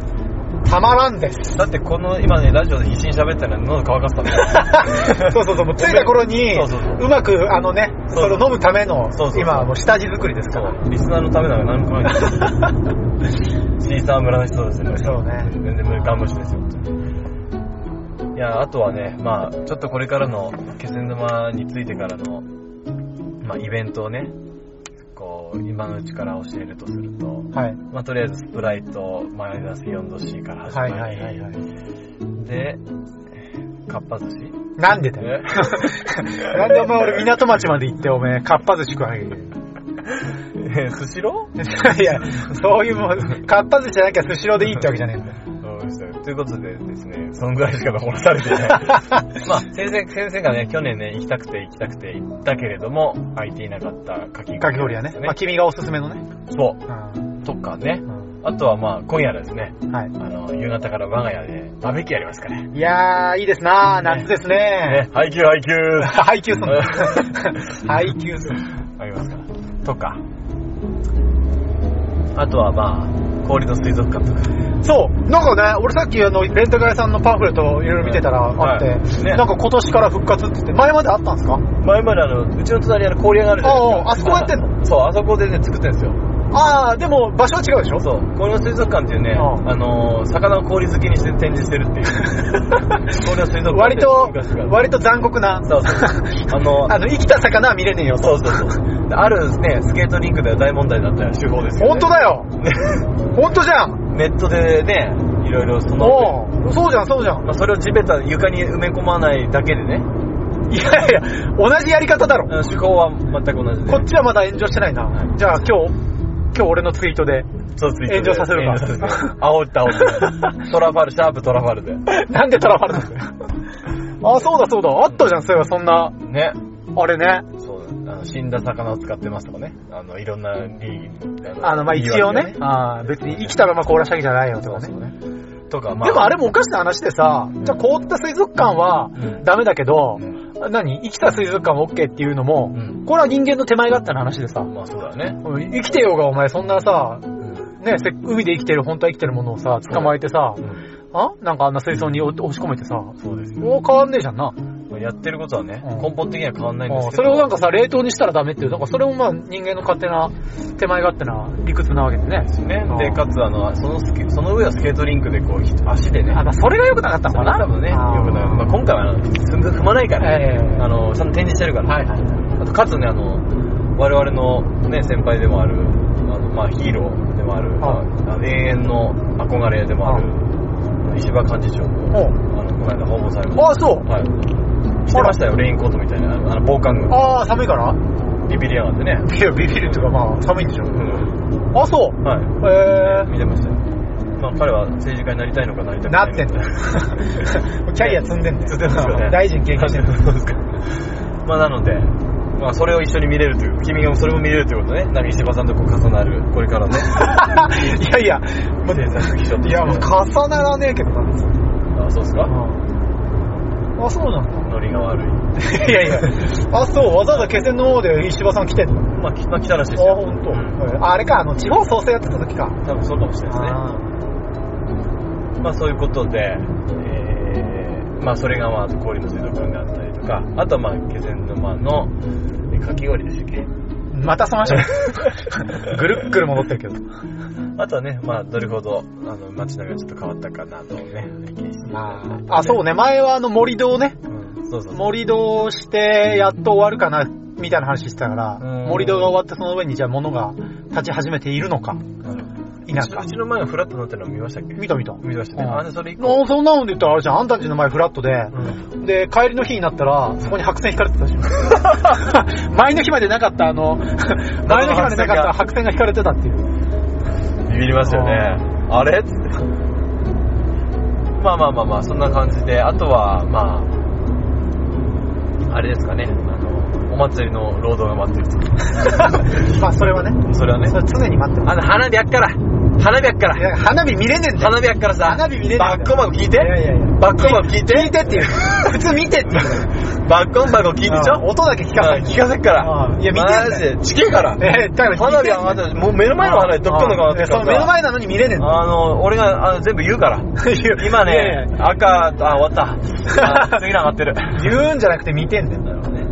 たまらんです。だってこの、今ね、ラジオで必死に喋ってるのに喉乾かすため そうそうそう、もう着いた頃に、そうそうそううまく、あのね、そそうれを飲むためのそうそうそう、今はもう下地作りですから。そう、リスナーのためなら何も考えない。シーサー村の人ですね。そうね全然ガン無視ですよ、いや、あとはね、まあちょっとこれからの気仙沼についてからの、まあイベントをね、こう、今のうちから教えるとすると、はい。まあとりあえずスプライトマイナス4度 C から始まり、はいはいはいはい。で、かっぱ寿司なんでだよ。なんでお前俺港町まで行ってお前、かっぱ寿司食わなきゃいけないえスシローいや、そういうもん、かっぱ寿司じゃなきゃスシローでいいってわけじゃねえんだよ。ということでですね、そのぐらいしか残されていない。まあ、先生、先生がね、去年ね、行きたくて行きたくて行ったけれども、空いていなかったかきかき氷はね。まあ君がおすすめのね。そうう。とかね。ん。あとはまあ、今夜ですね、はい。あの、夕方から我が家でバーベキューやりますから。ね。いやー、いいですなー夏ですね。配給配給配給すんの。配給すんの。ありますから。とか。あとはまあ、氷の水族館とか。そう。なんかね、俺さっきあの、レンタカー屋さんのパンフレットをいろいろ見てたらあって、はいねなんか今年から復活って言って、前まであったんですか？前まであの、うちの隣にあの氷屋があるじゃないですか。あああそこやってんの？そう、あそこでね、作ってるんですよ。ああ、でも場所は違うでしょ？そう、氷の水族館っていうね、うんあのー、魚を氷好きにして展示してるっていう。氷の水族館割と昔から、割と残酷な。そうそう。あの、あの、生きた魚は見れねえよ。そうそうそう。あるね、スケートリンクでは大問題になった手法ですよ、ね。本当だよね本当じゃんネットでね、いろいろその、おうそうじゃん、そうじゃん。まあ、それを地べた床に埋め込まないだけでね、いやいや、同じやり方だろ。手法は全く同じで。こっちはまだ炎上してないな。じゃあ今日、今日俺のツイートで、そうツイートで炎上させるか炎上させる煽って煽って。トラファル、シャープトラファルで。なんでトラファルなんだよ。あ、そうだそうだ。あったじゃん、そういえばそんな、ね。あれね。そうあの死んだ魚を使ってますとかね。あの、いろんなリーグ。あの、まあ、一応ね。あー別に生きたまま凍らしたわけじゃないよとかね。とか、まあ。でもあれもおかしな話でさ、じゃあ凍った水族館はうんダメだけどう、ん何？生きた水族館は OK っていうのも、うん。これは人間の手前勝手な話でさ、まあそうだね。うん生きてようがお前そんなさ、うん。ね、せ海で生きてる、本当は生きてるものをさ、捕まえてさ、うんあ？なんかあんな水槽に押し込めてさ、そうですよ。もう変わんねえじゃんな。やってることはね、うん根本的には変わんないんですけど。それをなんかさ、冷凍にしたらダメっていう、なんかそれもまあ人間の勝手な、手前勝手な理屈なわけでね。ねうん。で、かつ、あの、そのスケ、その上はスケートリンクでこう、ひ足でね。あ、まあそれが良くなかったのかな多分ね、よあーくない。まあ、今回はあの踏む踏まないから、ええあの、ちゃんと展示してるから。はいはい。あと、かつね、あの、我々のね、先輩でもある、あの、まあ、ヒーローでもある、まあはいあの永遠の憧れでもある、石破幹事長も、おうあの、この間訪問されました。あ、そう。はい。着てましたよ、レインコートみたいな、あの、防寒具。ああ、寒いから？ビビりやがってね。いや、ビビるっていうかまあ、寒いんでしょ。うん。あ、そう？はい。へ見てましたよ。まあ、彼は政治家になりたいのかなりたくないのか。なってんだよ。キャリア積んでんだよ。積んでますよね大臣経験してる。そうですか。まあ、なので、まあ、それを一緒に見れるという、君がそれも見れるということね。なんか石破さんとこう重なる、これからね。いやいや、政策秘書としていや、もう重ならねえけどな。あ、そうですか？あ、そうなんだ。ノリが悪い。いやいや、あ、そう、わざわざ気仙の方で石破さん来てんの？まあ、きまあ、来たらしいですあ、よ。ほんと。うんああれか、あの、地方創生やってた時か。多分そうかもしれないですね。まあ、そういうことで、えー、まあ、それがまあ、氷の水族館であったりとか、あとはまあ、気仙沼の、えかき氷でしたっけ？またその話。ぐるっくる戻ってるけど。あとはね、まあ、どれほど、あの、街並みがちょっと変わったかなどをね、拝見してまあ、あ、そうね、前はあの森戸をね、うん、そうそうそう。森戸をして、やっと終わるかな、みたいな話してたからうん、森戸が終わってその上にじゃあ物が立ち始めているのか、うん否かう。ちの前がフラットになってるの見ましたっけ？見た見た。見ましたね。うんあ、でそれ以降。もうそんなので言ったらあれじゃん、あんたんちの前フラットで、うんで、帰りの日になったら、そこに白線引かれてたでしょ。前の日までなかった、あの、前の日までなかった白線が引かれてたっていう。ビビりましたよね。あれ？つって。まあまあまあまあ、そんな感じで、あとは、まあ、あれですかね、お祭りの労働が待ってると。まあ、それはね。それはねそ、れ常に待ってます。あの、花火やっから、花火やっから、花火見れねえんだよ。花火やっからさ、花火見れねえバッコンバコ聞いていやいやいや。バッコンバコ聞いて聞いてっていう。普通見てって。バッコンバコ聞いてちょうん音だけ聞かせうん聞かせっから。うんいや見てマジで、ちげえから。えだから花火はまだ、もう目の前の花火どっかのかなって目の前なのに見れねえんだよ。あの、俺があの全部言うから。今ね、赤、あ、終わった。あ次の上がってる。言うんじゃなくて見てんだよ。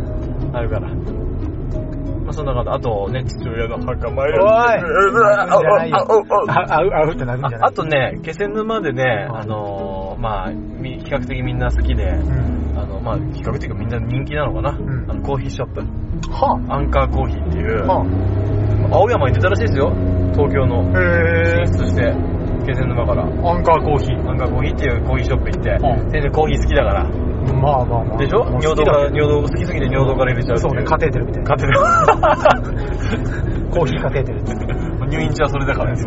あるから。まあそんな感じ。あとね、父親の墓参り。おいあう、あうってなるんじゃないああとね、気仙沼でね、うんあのー、まあ、み比較的みんな好きで、うん。あの、まあ、比較的みんな人気なのかな。んあの、コーヒーショップ。はアンカーコーヒーっていう、あ。は青山に出たらしいですよ。東京のあ。へ進出して、気仙沼から。アンカーコーヒー。アンカーコーヒーっていうコーヒーショップ行って、うん先生コーヒー好きだから。まあまあまあ。でしょ？まあ尿道から、尿道、好きすぎて尿道から入れちゃうっていそうね、カテーテルみたいな。カ テコーヒーカテーテル。ル。入院中はそれだからね。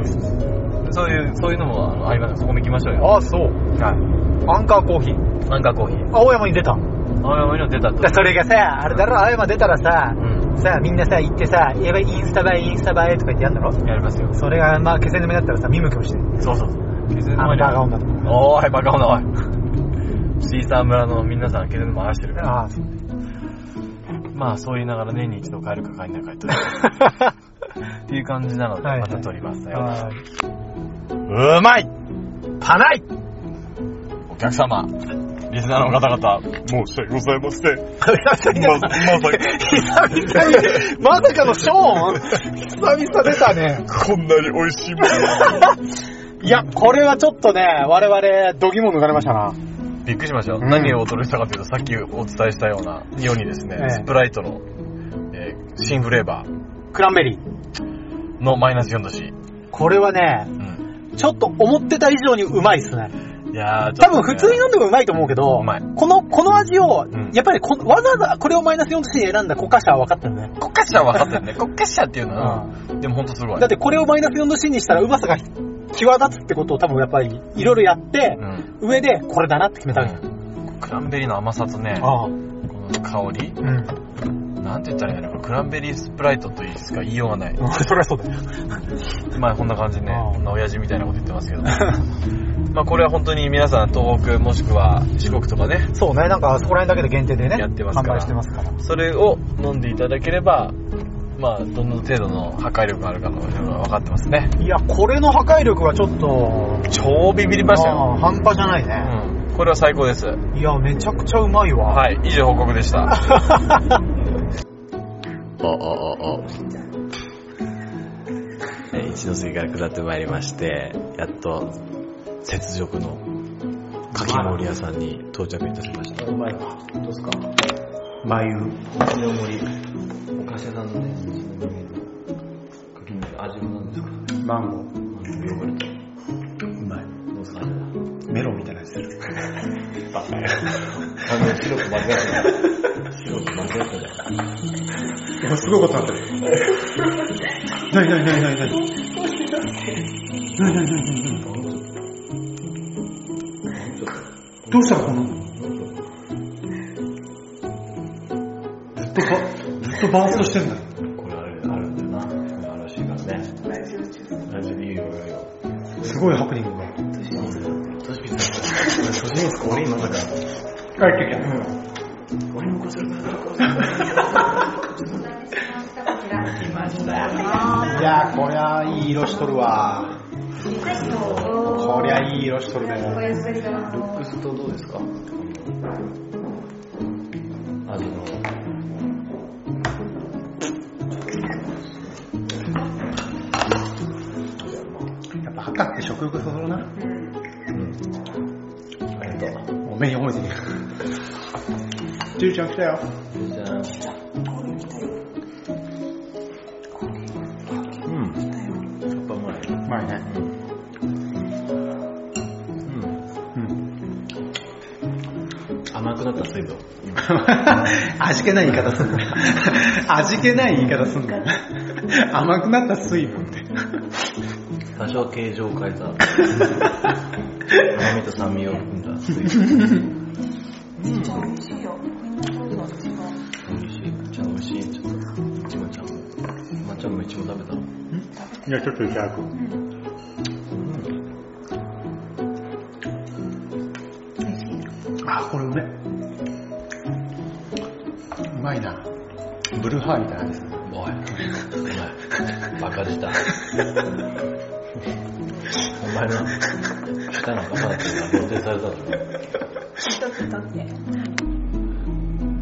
そういう、そういうのもあのありますそこも行きましょうよ。あ、そう。はい。アンカーコーヒー。アンカーコーヒー。青山に出た。青山には出たとだ。それがさ、あれだろ、青山出たらさ、うん。さ、みんなさ、行ってさ、やばい、インスタ映え、インスタ映えとか言ってやんだろ？やりますよ。それが、まあ、気仙沼だったらさ、見向きもしてる。そうそう。気仙あの、沼にバカ女とか。おーい、バカ女、おい。シーサー村の皆さん、気仙沼回してるから。ああ、そう。まあ、そう言いながら年に一度帰るか帰んないか帰った っていう感じなので、はいまた撮りますよ。はうまいパないお客様、リスナーの方々、申し訳ございません。ま、まさか、久々に、まさかのショーン？久々出たね。こんなに美味しいもの いや、これはちょっとね、我々、度肝抜かれましたな。びっくりしましたよ。うん何を驚いたかというと、さっきお伝えしたようなようにですね、ええスプライトの、えー新フレーバクランベリー。ーのマイナス4度 C。これはね、うん。ちょっと思ってた以上にうまいっすね。いやー、多分普通に飲んでもうまいと思うけど、この、この味を、んやっぱりこわざわざこれをマイナス4度 C に選んだコカ社は分かってるね。国家車は分かってるね。国家車っていうのは、でもほんとすごい。だってこれをマイナス4度 C にしたらうまさが際立つってことを多分やっぱりいろいろやってう、ん。上でこれだなって決めたわけ。クランベリーの甘さとね。この香りうん。なんて言ったらいいんだろう。クランベリースプライトといいですか言いようがない。そりゃそうだよ。まあこんな感じでねこんな親父みたいなこと言ってますけど。まあこれは本当に皆さん東北もしくは四国とかね、そうね、なんかあそこら辺だけで限定でね、やってますから販売してますから。それを飲んでいただければ、まあどの程度の破壊力があるかのが分かってますね。いや、これの破壊力はちょっと、超ビビりましたよ。半端じゃないね。うん。これは最高です。いや、めちゃくちゃうまいわ。はい、以上報告でした。おおおおえー一ノ関から下ってまいりまして、やっと、雪辱のかき氷屋さんに到着いたしました。うまいわ。どうですか？眉。星の森、お菓子屋さんのね、かき氷、味は何ですか？マンゴヨーグルト。バカや。あの、シロップ間違ってない。シロップ間違ってない。すごい。ことになってる。なになになになになになになになになにどうしたのこのずっとば、ずっとバーストしてんだよ。ってきた。俺もこそる来ました。いやー、こりゃいい色しとるわ。こりゃいい色しとるね。ルックスとどうですか？来たよ。じゃあ。うん。やっぱうまい。うまいね。うん。うん。甘くなった水分。味気ない言い方すんな。味気ない言い方すんな。甘くなった水分って。多少形状を変えた。甘みと酸味を含んだ水分。美味しい。ちいや、ちょっといただく。あ、これうめえ。うまいな。ブルーハーみたいなやつ。おい、お前、バカ舌。お前の、舌のバカだっされたぞ。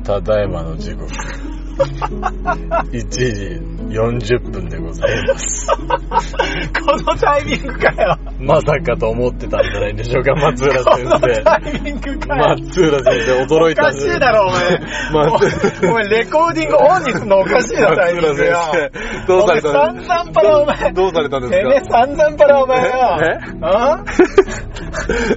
ただいまの時刻。1時40分でございます。このタイミングかよ。まさかと思ってたんじゃないでしょうか、松浦先生。タイミングかよ。松浦先生、驚いたおかしいだろ、お前。松おお前、レコーディングオンにすんのおかしいだろ、タイミングよ。どうされたお前散々パラお前。どうされたんですか？てめえ散々パラお前よ。えあ？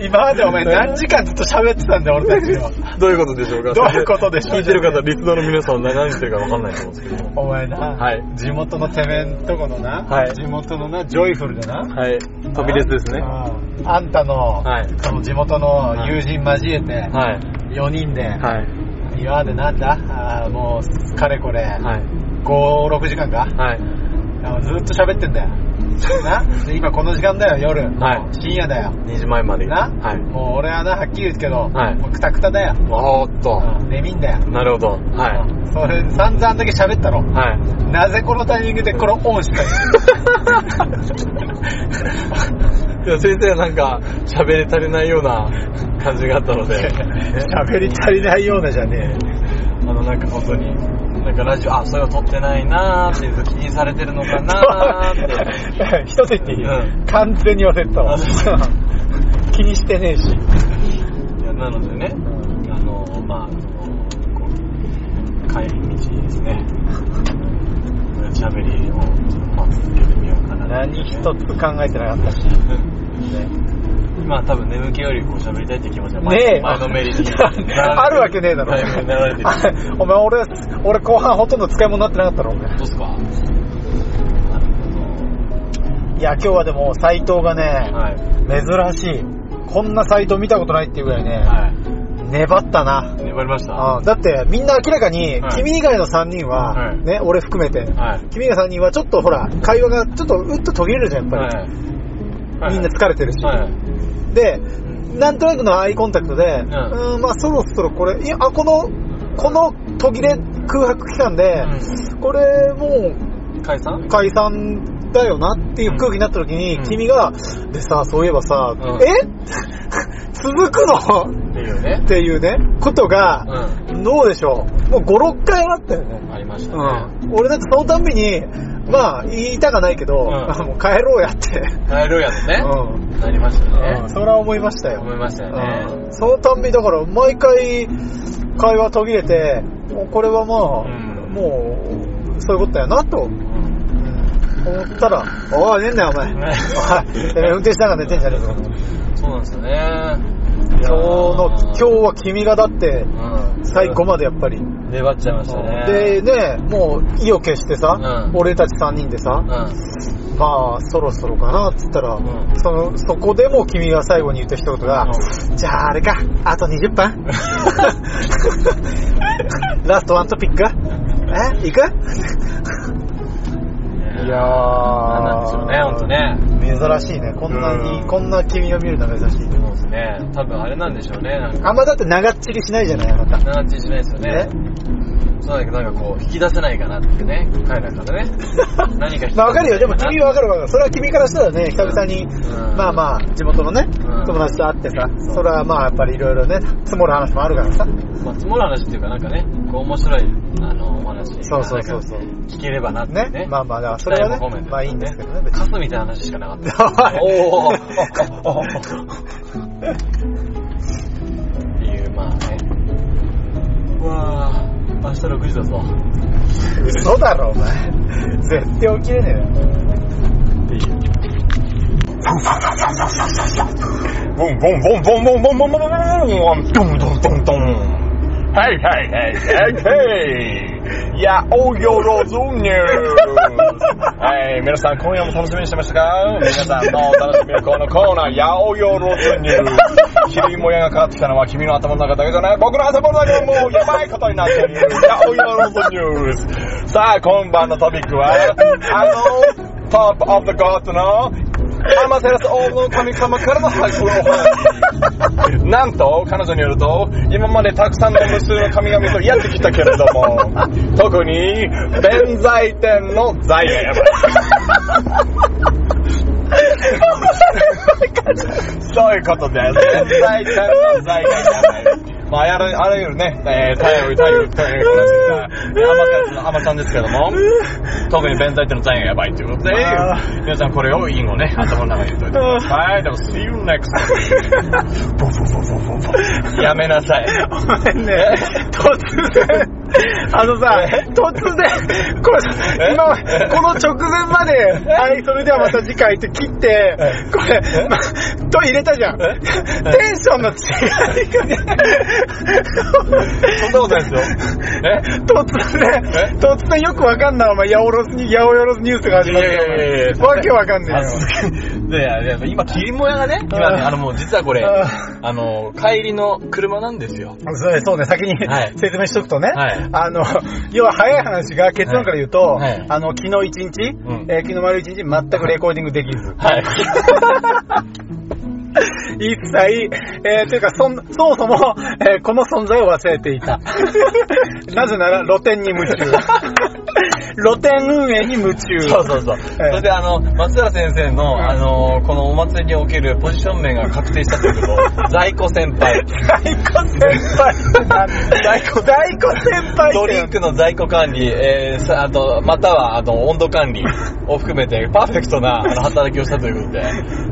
今までお前何時間ずっと喋ってたんだよ、俺たちよ。どういうことでしょうか？どういうことでしょう？聞いてる方、リスナーの皆さん何してるか分かんないと思うんですけども。お前な、はい地元のてめえんとこのな、はい地元のな、ジョイフルでな、はい。飛び出すですね。はああんたの、はいその地元の友人交えて、い。4人で、はい。今までなんだ？あーもう、かれこれ、はい。5、6時間か？はい。あずっと喋ってんだよ。な？で今この時間だよ、夜。はい深夜だよ。2時前まで。な、はい。もう俺はな、はっきり言うけど、はいもうくたくただよ。おーっと。うん眠いんだよ。なるほど。はうんそれ、散々だけ喋ったろ。い。はい。なぜこのタイミングでこれをオンしたい？や、先生はなんか、喋り足りないような感じがあったので、喋り足りないようなじゃねあの、なんか本当に、なんかラジオ、あ、それを撮ってないなーっていうと気にされてるのかなーって。え。一つ言っていい、うん完全に忘れてたわ。気にしてねえし。いやなのでね、あの、まあ、帰り道にですね、喋りを、まあ、続けてみようかな。何一つ考えてなかったし。まあ多分眠気よりこう喋りたいって気持ちは前,、ねえ。前のめりにあるわけねえだろ。お前俺、俺後半ほとんど使い物になってなかったろ、お前。どうすか？いや、今日はでも、斎藤がね、はい。珍しい。こんなサイト見たことないっていうぐらいね、は粘ったな。い。粘りました？あだってみんな明らかに、はい君以外の3人は、はいね、俺含めて、はい。君以外3人はちょっとほら、会話がちょっとうっと途切れるじゃん、やっぱり。はい。みんな疲れてるし。はい。で、なんとなくのアイコンタクトで、んうん、まあそろそろこれ、いや、あ、この、この途切れ空白期間で、これも解散？う解散だよなっていう空気になった時に、うん君が、でさ、そういえばさ、うんえ？続くの？っていうねっ。ていうね、ことが、うどうでしょう？もう5、6回あったよね。ん。ありましたね。うん。俺だってそのたんびに、まあ、言いたかないけど、んあもう帰ろうやって。帰るやつね。うん。なりましたねうん。それは思いましたよ。思いましたよね。うんそのたんびだから毎回会話途切れて、もうこれはまあ、うんもう、そういうことだよなと、うん思ったら、おい、寝んなよお前。おい、ねてめえ運転しながら寝てんじゃねえぞ。そうなんですよね。今日の、今日は君がだって、うん。最後までやっぱり。粘っちゃいましたね。でね、もう意を決してさ、うん俺たち3人でさう、ん。まあ、そろそろかなって言ったら、んその、そこでも君が最後に言った一言が、じゃああれか、あと20分 ラストワントピックえ？行く？いやー。なんでしょうね、ほんとね。珍しいね。こんなに、うんこんな君が見るのは珍しい。そうですね。多分あれなんでしょうね。あんまだって長っちりしないじゃない、あなた。長ちしないですよね。そうだけど、なんかこう、引き出せないかなってね、彼らからね。何かまあわかるよ。でも君はわかるわかる。それは君からしたらね、久々に、うんまあまあ、地元のね、うん友達と会ってさ、それはまあやっぱりいろいろね、積もる話もあるからさ。まあ、積もる話っていうか、なんかね、こう面白い、あの、お話がそうそうそうそうなんか聞ければなってね。ね。まあまあ、だからそれはねまあいいんですけどね。別にカスみたいな話しかなかった。おいおおっていう、まあね。うわぁ、明日6時だぞ。嘘だろ、お前。絶対起きれねえよ。っていう。ボンボンボンボンボンボンボンボンボンボンドンドンドンドンはいはいはいはいはいやおよろずニュー。はい皆さん今夜も楽しみにしてましたか？皆さんの楽しみはこのコーナー。やおよろずニュー。ス昼もやがかかってきたのは君の頭の中だけじゃない。僕の頭の中ももうやばいことになっているやおよろずニュース。さあ今晩のトピックはあの Top of the God のアマテラス王の神様からの。なんと、彼女によると、今までたくさんの無数の神々とやってきたけれども、特に、弁財天の財がやばい。そういうことです。弁財天の財がやばい。まあ、あらあらゆるね、えー、太陽、太陽、太陽からしてきた、アマテラスのアマちゃんですけども、特に弁財天の財がやばいということであ、皆さんこれを、インをね、頭の中に入れといてください。でも、see you next time. やめなさい。お前ね、突然、あのさ、突然、これ、今、この直前まで、はい、それではまた次回って切って、これ、ま、と入れたじゃん。テンションの違いがね、そんなことないですよ。え？突然、え？突然よくわかんないお前、八百万に、八百万ニュースが始まったよ。わけわかんねえよ。で、いやいや今、切りもやがね、今ね、あのもう実はこれ、ああの、帰りの車なんですよ。そうそうね、先にはい。説明しとくとね、はいあの、要は早い話が結論から言うと、はいはいあの、昨日一日、んえー昨日丸一日全くレコーディングできず。はい。一切、えーというかそん、そもそも、えーこの存在を忘れていた。なぜなら露店に夢中。露店運営に夢中。そうそうそう。ええそしてあの、松原先生の、うんあの、このお祭りにおけるポジション名が確定したということ、在庫先輩。在庫先輩在庫、在庫先輩ドリンクの在庫管理、えー、さあと、または、あの、温度管理を含めて、パーフェクトな、あの、働きをしたということで、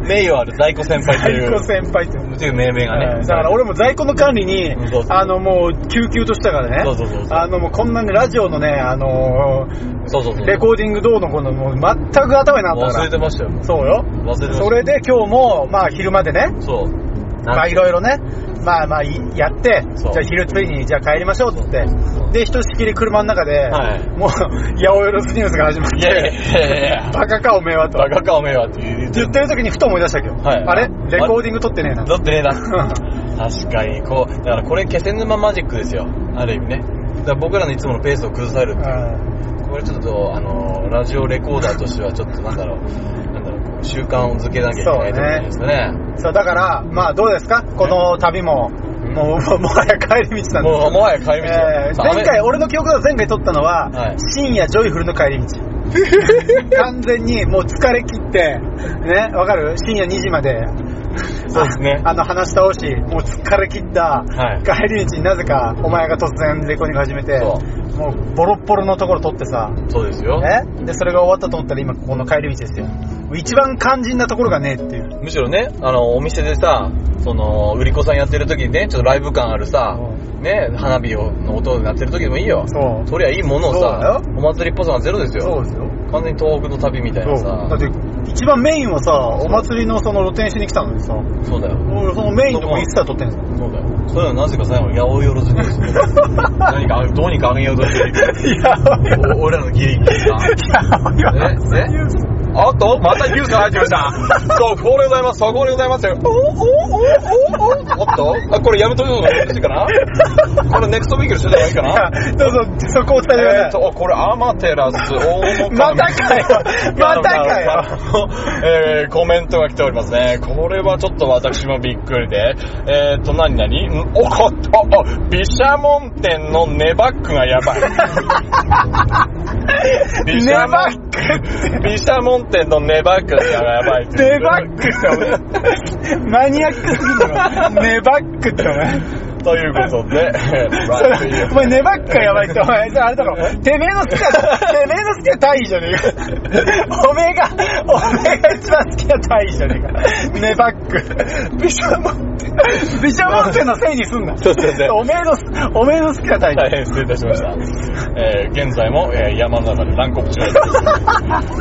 名誉ある在庫先輩という、在庫先輩って。という命名がね。だから俺も在庫の管理にあのもう、救急としたからね。そうそうそうそうあのもうこんなね、ラジオのね、あのそうそうそう。ーレコーディングどうのこうの、もう全く頭になかったから忘れて。ましたよ。そうよ。忘れてました。それで今日も、まあ昼までね、そう。まあいろいろね、まあまあいやって、じゃあ昼ついに、じゃあ帰りましょうって言そうって、で、ひとしきり車の中で、はいもう、八百万ニュースが始まって、いやいやいやいやいや。バカかおめえはと。バカかおめえはって言ってる時にふと思い出したけど、はいあれ？レコーディング撮ってねえな。だってねえな。確かに、こう、だからこれ気仙沼マジックですよ。ある意味ね。だから僕らのいつものペースを崩されるっていう。これちょっと、あの、ラジオレコーダーとしてはちょっとなんだろう、なんだろう、習慣をづけなきゃいけないところですかね。そう、だから、まあどうですか？この旅も、もう、もはや帰り道なんでもう、もはや帰り道。よえー前回、俺の記憶だと前回撮ったのは、はい。深夜ジョイフルの帰り道。完全にもう疲れ切って、ね、わかる？深夜2時まで。そうですねあの話し倒し、もう疲れ切ったはい帰り道になぜかお前が突然レコーディング始めて、そもうボロッボロのところ撮ってさ、そうですよ。ね、で、それが終わったと思ったら今ここの帰り道ですよ。一番肝心なところがねえっていう。むしろね、あの、お店でさ、その、売り子さんやってる時にね、ちょっとライブ感あるさ、ね、花火をの音になってる時でもいいよ。そう。そりゃいいものをさよ、お祭りっぽさがゼロですよ。そうですよ。完全に東北の旅みたいなそう。ださっ。て、一番メインはさ、お祭りのその露店しに来たのにさ、そうだよ。俺そのメインのとこ一切撮ってんすよ。そうだよ。そういうのなぜか最後に八百万ずにですよ。何か、どうにかあげようとしてる。俺らのギリギリさ。ええ？あっと、またニュースが入ってきました。そう、こうでございます。そこでございますよ。おおおおおおおっとあ、これやめとくのがよろしいかなこれネクストビークルしてた方がいいかなどうぞ、そこを伝えてくえーださと、これアマテラス大野またかよまたかよえー、コメントが来ておりますね。これはちょっと私もびっくりで。えーと、何何？んおこっと、お、毘沙門天のネバックがやばい。毘沙門毘沙門天のネバックスからやばい。ネバックってお前、マニアックすぎるの。ネバックってお前。ということで、お前、ネバックがやばいって、お前、あれだろ。てめえの好きな、てめえの好きな大義じゃねえか。おめえが、おめえが一番好きな大義じゃねえか。ネバック。ビシャモンテン。ビシャモンテンのせいにすんな。そうおめえの、おめえの好きな大義。大変失礼いたしました。えー、現在も、えー、山の中で乱国中です。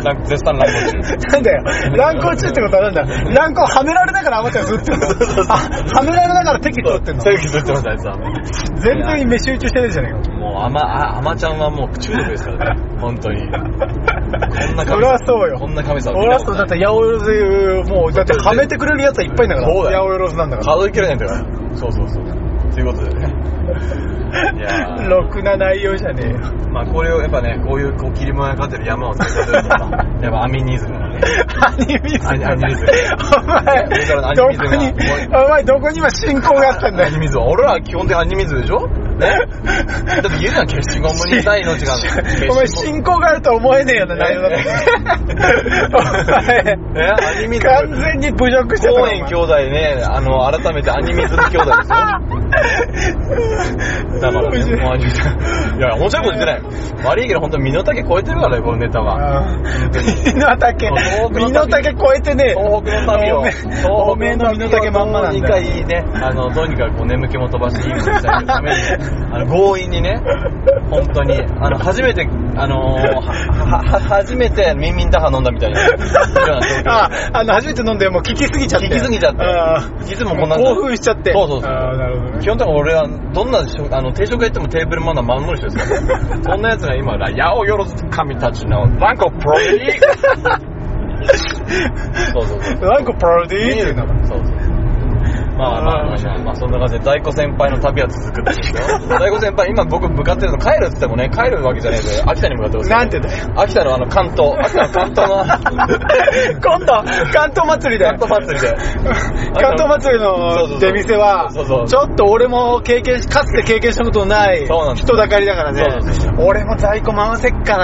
乱絶賛乱国中。なんだよ。乱行中ってことはなんだ乱行はめられながらあまたずってんのあ、はめられながら敵取ってんのます、あいつは。全然に目集中してるじゃねえか。もう、あま、あ、あまちゃんはもう中毒ですからね。本当に。こんなそれはそうよこんな神様見俺はそう。だって、八百万、もう、だって、はめてくれるやつはいっぱいいんだから。そうだよ八百万なんだから。数えきれないんだから。そうそうそう。ということでね。いやーろくな内容じゃねえよ。まあこれをやっぱね、こういうこう切り物がかってる山を使ってるやっぱアミニズム。アニミズム。アニミズムお前、どこに、お前、どこに今信仰があったんだよ。アニ。ミズム。俺らは基本的にアニミズムでしょねだって言うじゃん、消しゴムにさ命があるの。お前、信仰があるとは思えねえような内容だった。お前、えアニミズム。完全に侮辱してた公園兄弟ね、あの、改めてアニミズム兄弟ですよ。だからね、もうアニミズム。いや、面白いこと言ってない。悪いけど、本当身の丈超えてるからね、このネタは。身の丈、身の丈超えてねえ。東北の旅を。おめえの身の丈まんまなんだどうにかいいね、あの、どうにかこう眠気も飛ばしていいことにしたいために、あの、強引にね、本当に、あの、初めて、あの初めてミンミンダハ飲んだみたいな、あ、あの、初めて飲んでもう聞きすぎちゃって。聞きすぎちゃってあいつもこんな興奮しちゃって。そうそうそうあーなるほどね。基本的に俺は、どんな食、あの、定食屋行ってもテーブルマナー守る人ですから、そんな奴が今、八百万神たちの、ランコプロディ そうそうそう。なんかパロディーって。そうそう。まあまあまあまあ、まあそんな感じで、大子先輩の旅は続くんですよ。大子先輩、今僕向かってるの、帰るって言ってもね、帰るわけじゃないんで、秋田に向かってますよなんてだよ。秋田のあの関東、秋田の関東の、今度、関東祭りで。関東祭りで。関東祭りの出店は、そうそうちょっと俺も経験し、かつて経験したことのない人だかりだからねそうそうそう。俺も在庫回せっか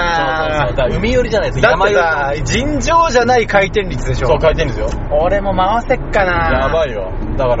そうそうそう海寄りじゃないですだっ山寄り。てさ、尋常じゃない回転率でしょ。そう、回転ですよ。俺も回せっかなやばいよ。だから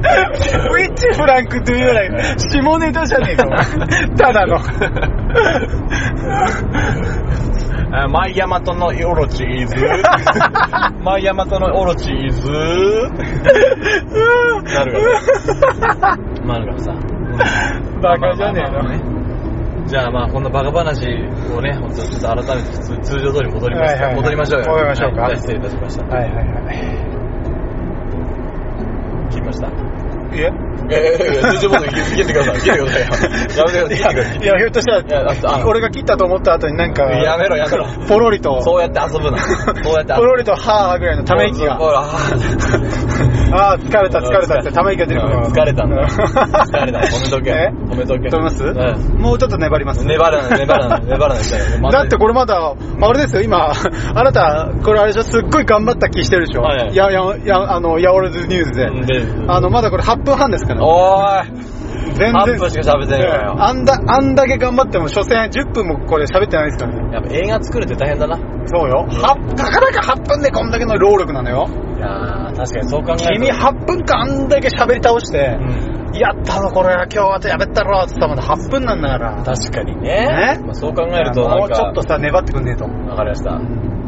ッチフランクというより下ネタじゃねえか。ただの。あマイヤマトのオロチーズ。マイヤマトのオロチーズ。なるから。まあ、なるからさ。バカじゃねえの。の。じゃあまあ、こんなバカ話をね、本当ちょっと改めて通通常通り戻ります、はいはいはい戻りましょうよ。戻りましょうか失礼いたしました。はいはいはい。切りました。いやいやいやいや、通常ボード切ってください。切ってくださいよ。やめてください。い。いや、ひょっとしたいやだってあら、俺が切ったと思った後になんか、やめろやめろ。ポロリと、そうやって遊ぶな。そうやってポロリと、はぁぐらいのため息が。あああ、疲れた疲れたってため息が出るから。疲れたんだ。疲れた。止めとけ。え？止めとけ。止めます？うんもうちょっと粘ります？粘らない、粘らない、粘らない。だってこれまだ、あれですよ、今、あなた、これあれでしょ、すっごい頑張った気してるでしょ？はいはいや、や、や、あの、ヤオルズニュースで。で、あの、まだこれ8分半ですから。おーい。全8分しか喋ってないよ。あんだ、あんだけ頑張っても、所詮10分もこれ喋ってないですからね。やっぱ映画作るって大変だな。いそうよ。は、たかだか8分でこんだけの労力なのよ。やー、確かにそう考えると。君8分間あんだけ喋り倒してう、ん。やったぞこれ、今日はとやべったろって言ったらまだ8分なんだから。確かにね。ねまあそう考えると、なもうちょっとさ、粘ってくんねえと。わかりました。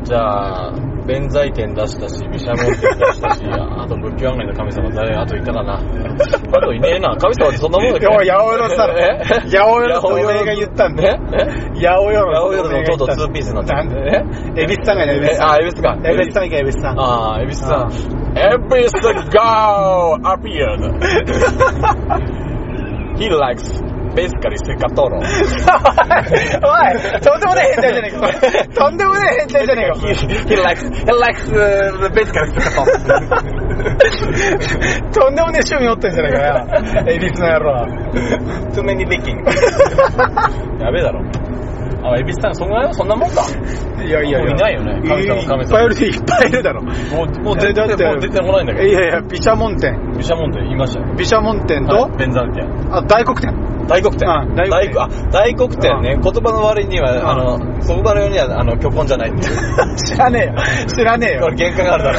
じゃあ、弁財天出したし、毘沙門天出したし、あと仏教案内の神様誰、あといたかな。あといねえな。神様ってそんなもんだっけ八百万さん。え八百万さんおめえが言ったんだよ。え八百万八百万のとうとうツーピースになってなんる。でエビスさんがいない、エビスさん。あ、エビスか。エビスさんがエビスさん。あー、エビスさん。エビス go appeared. He likes basically セカトロ。おい、とんでもねえ変態じゃねえか。とんでもねえ変態じゃねえか。He likes, he likes, uh, basically とんでもねえ趣味持ってんじゃねえかよ。エビスの野郎は。too many licking. やべえだろ。あ、エビスさん、そんなそんなもんか。いやいやもういないよね神様神様いっぱいいるいっぱいいるだろ。もう、もう出て、だってもう出てこないんだけど。いやいや、毘沙門天。毘沙門天言いましたよ。毘沙門天と、はい弁山天。あ、大黒天。大黒天。うん大黒天あ、大黒天ね。言葉の割には、あの、言葉のようには、あの、虚根じゃないんで。知らねえよ。知らねえよこれ。原価があるだろ。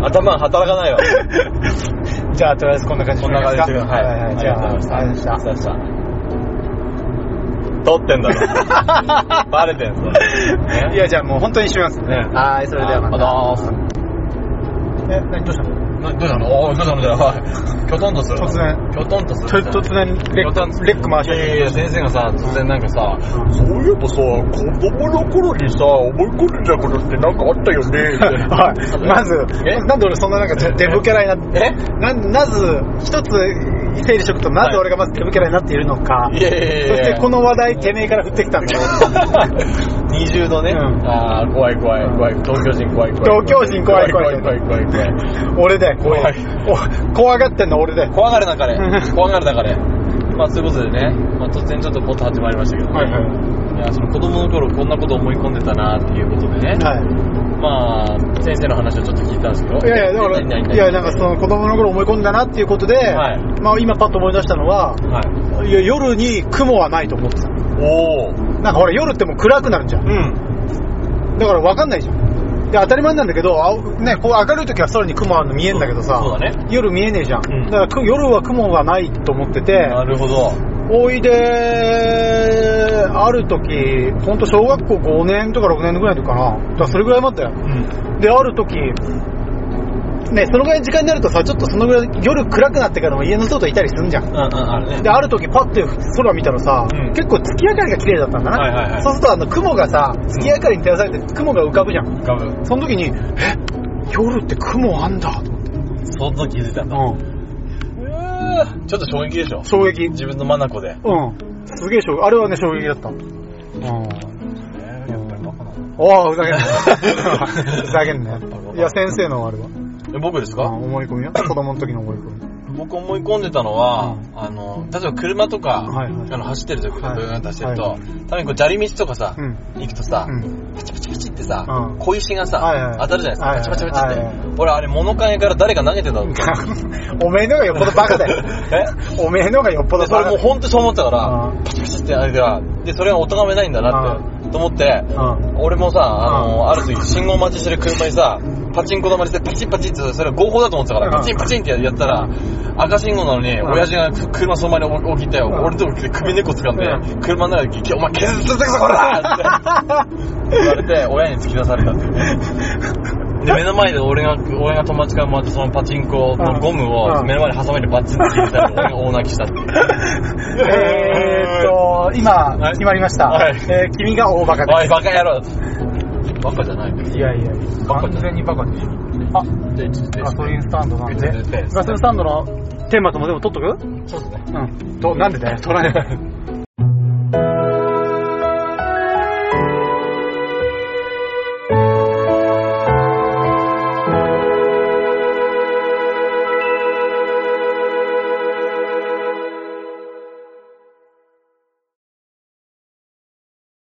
頭働かないわ。じゃあ、とりあえずこんな感じこんな感じで。はいはいはい。じゃあ、ありがとうございました。ありがとうございました。撮ってんだろ。バレてんぞ。いや、じゃあもう本当に閉めます。ねはい、それではまた。え、何どうしたの？などうしたの？おーどうしたの？じゃあ、はい。きょとんとする。突然。きょとんとする。と突然レック、レック回しいやいやいや、先生がさ、突然なんかさ、そういえばさ、子供の頃にさ、思い込んだことってなんかあったよね。はい。まずえ、なんで俺そんななんかデブキャラになって、え？な、まず、一つ整理しとくと、なぜ俺がまずデブキャラになっているのか。いやいそしてこの話題、てめえから降ってきたんだよ。二重のね、うんあー怖い怖い怖い、東京人怖い怖い。東京人怖い怖い怖い怖い怖い怖い。怖い。お怖がってんの俺で。怖がるなかれうん。怖がるなかれ。まあそういうことでね、まあ突然ちょっとポッと始まりましたけどね。はいはいいや、その子供の頃こんなこと思い込んでたなっていうことでね。はい。まあ、先生の話をちょっと聞いたんですけど。いやいや、だから、いや、なんかその子供の頃思い込んだなっていうことで、はいまあ今パッと思い出したのは、はい。いや、夜に雲はないと思ってた。おお。なんかほら、夜ってもう暗くなるじゃん。うん。だから分かんないじゃん。で、当たり前なんだけど、あね、こう明るい時は空に雲あるの見えんだけどさ、そうそうだね夜見えねえじゃん。うんだからく夜は雲がないと思ってて、なるほど。おいで、ある時、ほんと小学校5年とか6年ぐらいの時かな。だからそれぐらい待ったよ。うん。で、ある時、ね、そのぐらいの時間になるとさ、ちょっとそのぐらい夜暗くなってからも家の外いたりすんじゃん。うんうん、あるね。で、ある時パッて空見たらさ、うん結構月明かりが綺麗だったんだな。はいはいはいそうするとあの雲がさ、月明かりに照らされて雲が浮かぶじゃん。浮かぶ。その時に、え夜って雲あんだと思って。その時気づいたんだ。うん。ちょっと衝撃でしょ？衝撃。自分の眼で。うん。すげえ衝撃。あれはね、衝撃だった。うん。えー、やっぱりバカなのおー、ふざけんな。ふざけんな。いや、先生のあれは。え僕ですあか思い込みよ。子供の時の思い込み。僕思い込んでたのは、あの、例えば車とか、はいはい。あの走ってる時ではい。ブーンと走ってると、はたまにこう砂利道とかさ、うん。行くとさ、うん。パチパチパチってさ、うん。小石がさ、はいはい当たるじゃないですか、はいはいパチパチパチって。はいはい俺あれ物陰から誰か投げてたの？おめえのがよっぽどバカだよ。え おめえのがよっぽどでそれバカだよ。もう本当にそう思ったから、うん。パチパチってあれが、で、それが音がめないんだなって、と思って、うん。俺もさ、あの、ある時信号待ちしてる車にさ、パチンコ玉してパチンパチンって、それは合法だと思ってたから、うん。パチンパチンってやったら、赤信号なのに、ん。親父が車その前に置いて、ん。俺のと首根っこ掴んでう、車の中で、お前削ってくぞ、これだって言われて、親に突き出されたっていうね。で、目の前で俺が、俺が友達からもらったそのパチンコのゴムをうん。目の前に挟まれてバッチンって切れたら、俺が大泣きしたっていう。えーっと、今、はい。決まりました。はい。えー君が大バカおい、でバカ野郎バカじゃないす。いやいや、完全にバカでしょ。あ、ガソリンスタンドなんで。ガソリンスタンドのテーマともでも取っとく？そうですね。うん。と、なんでだよ、取らねえ。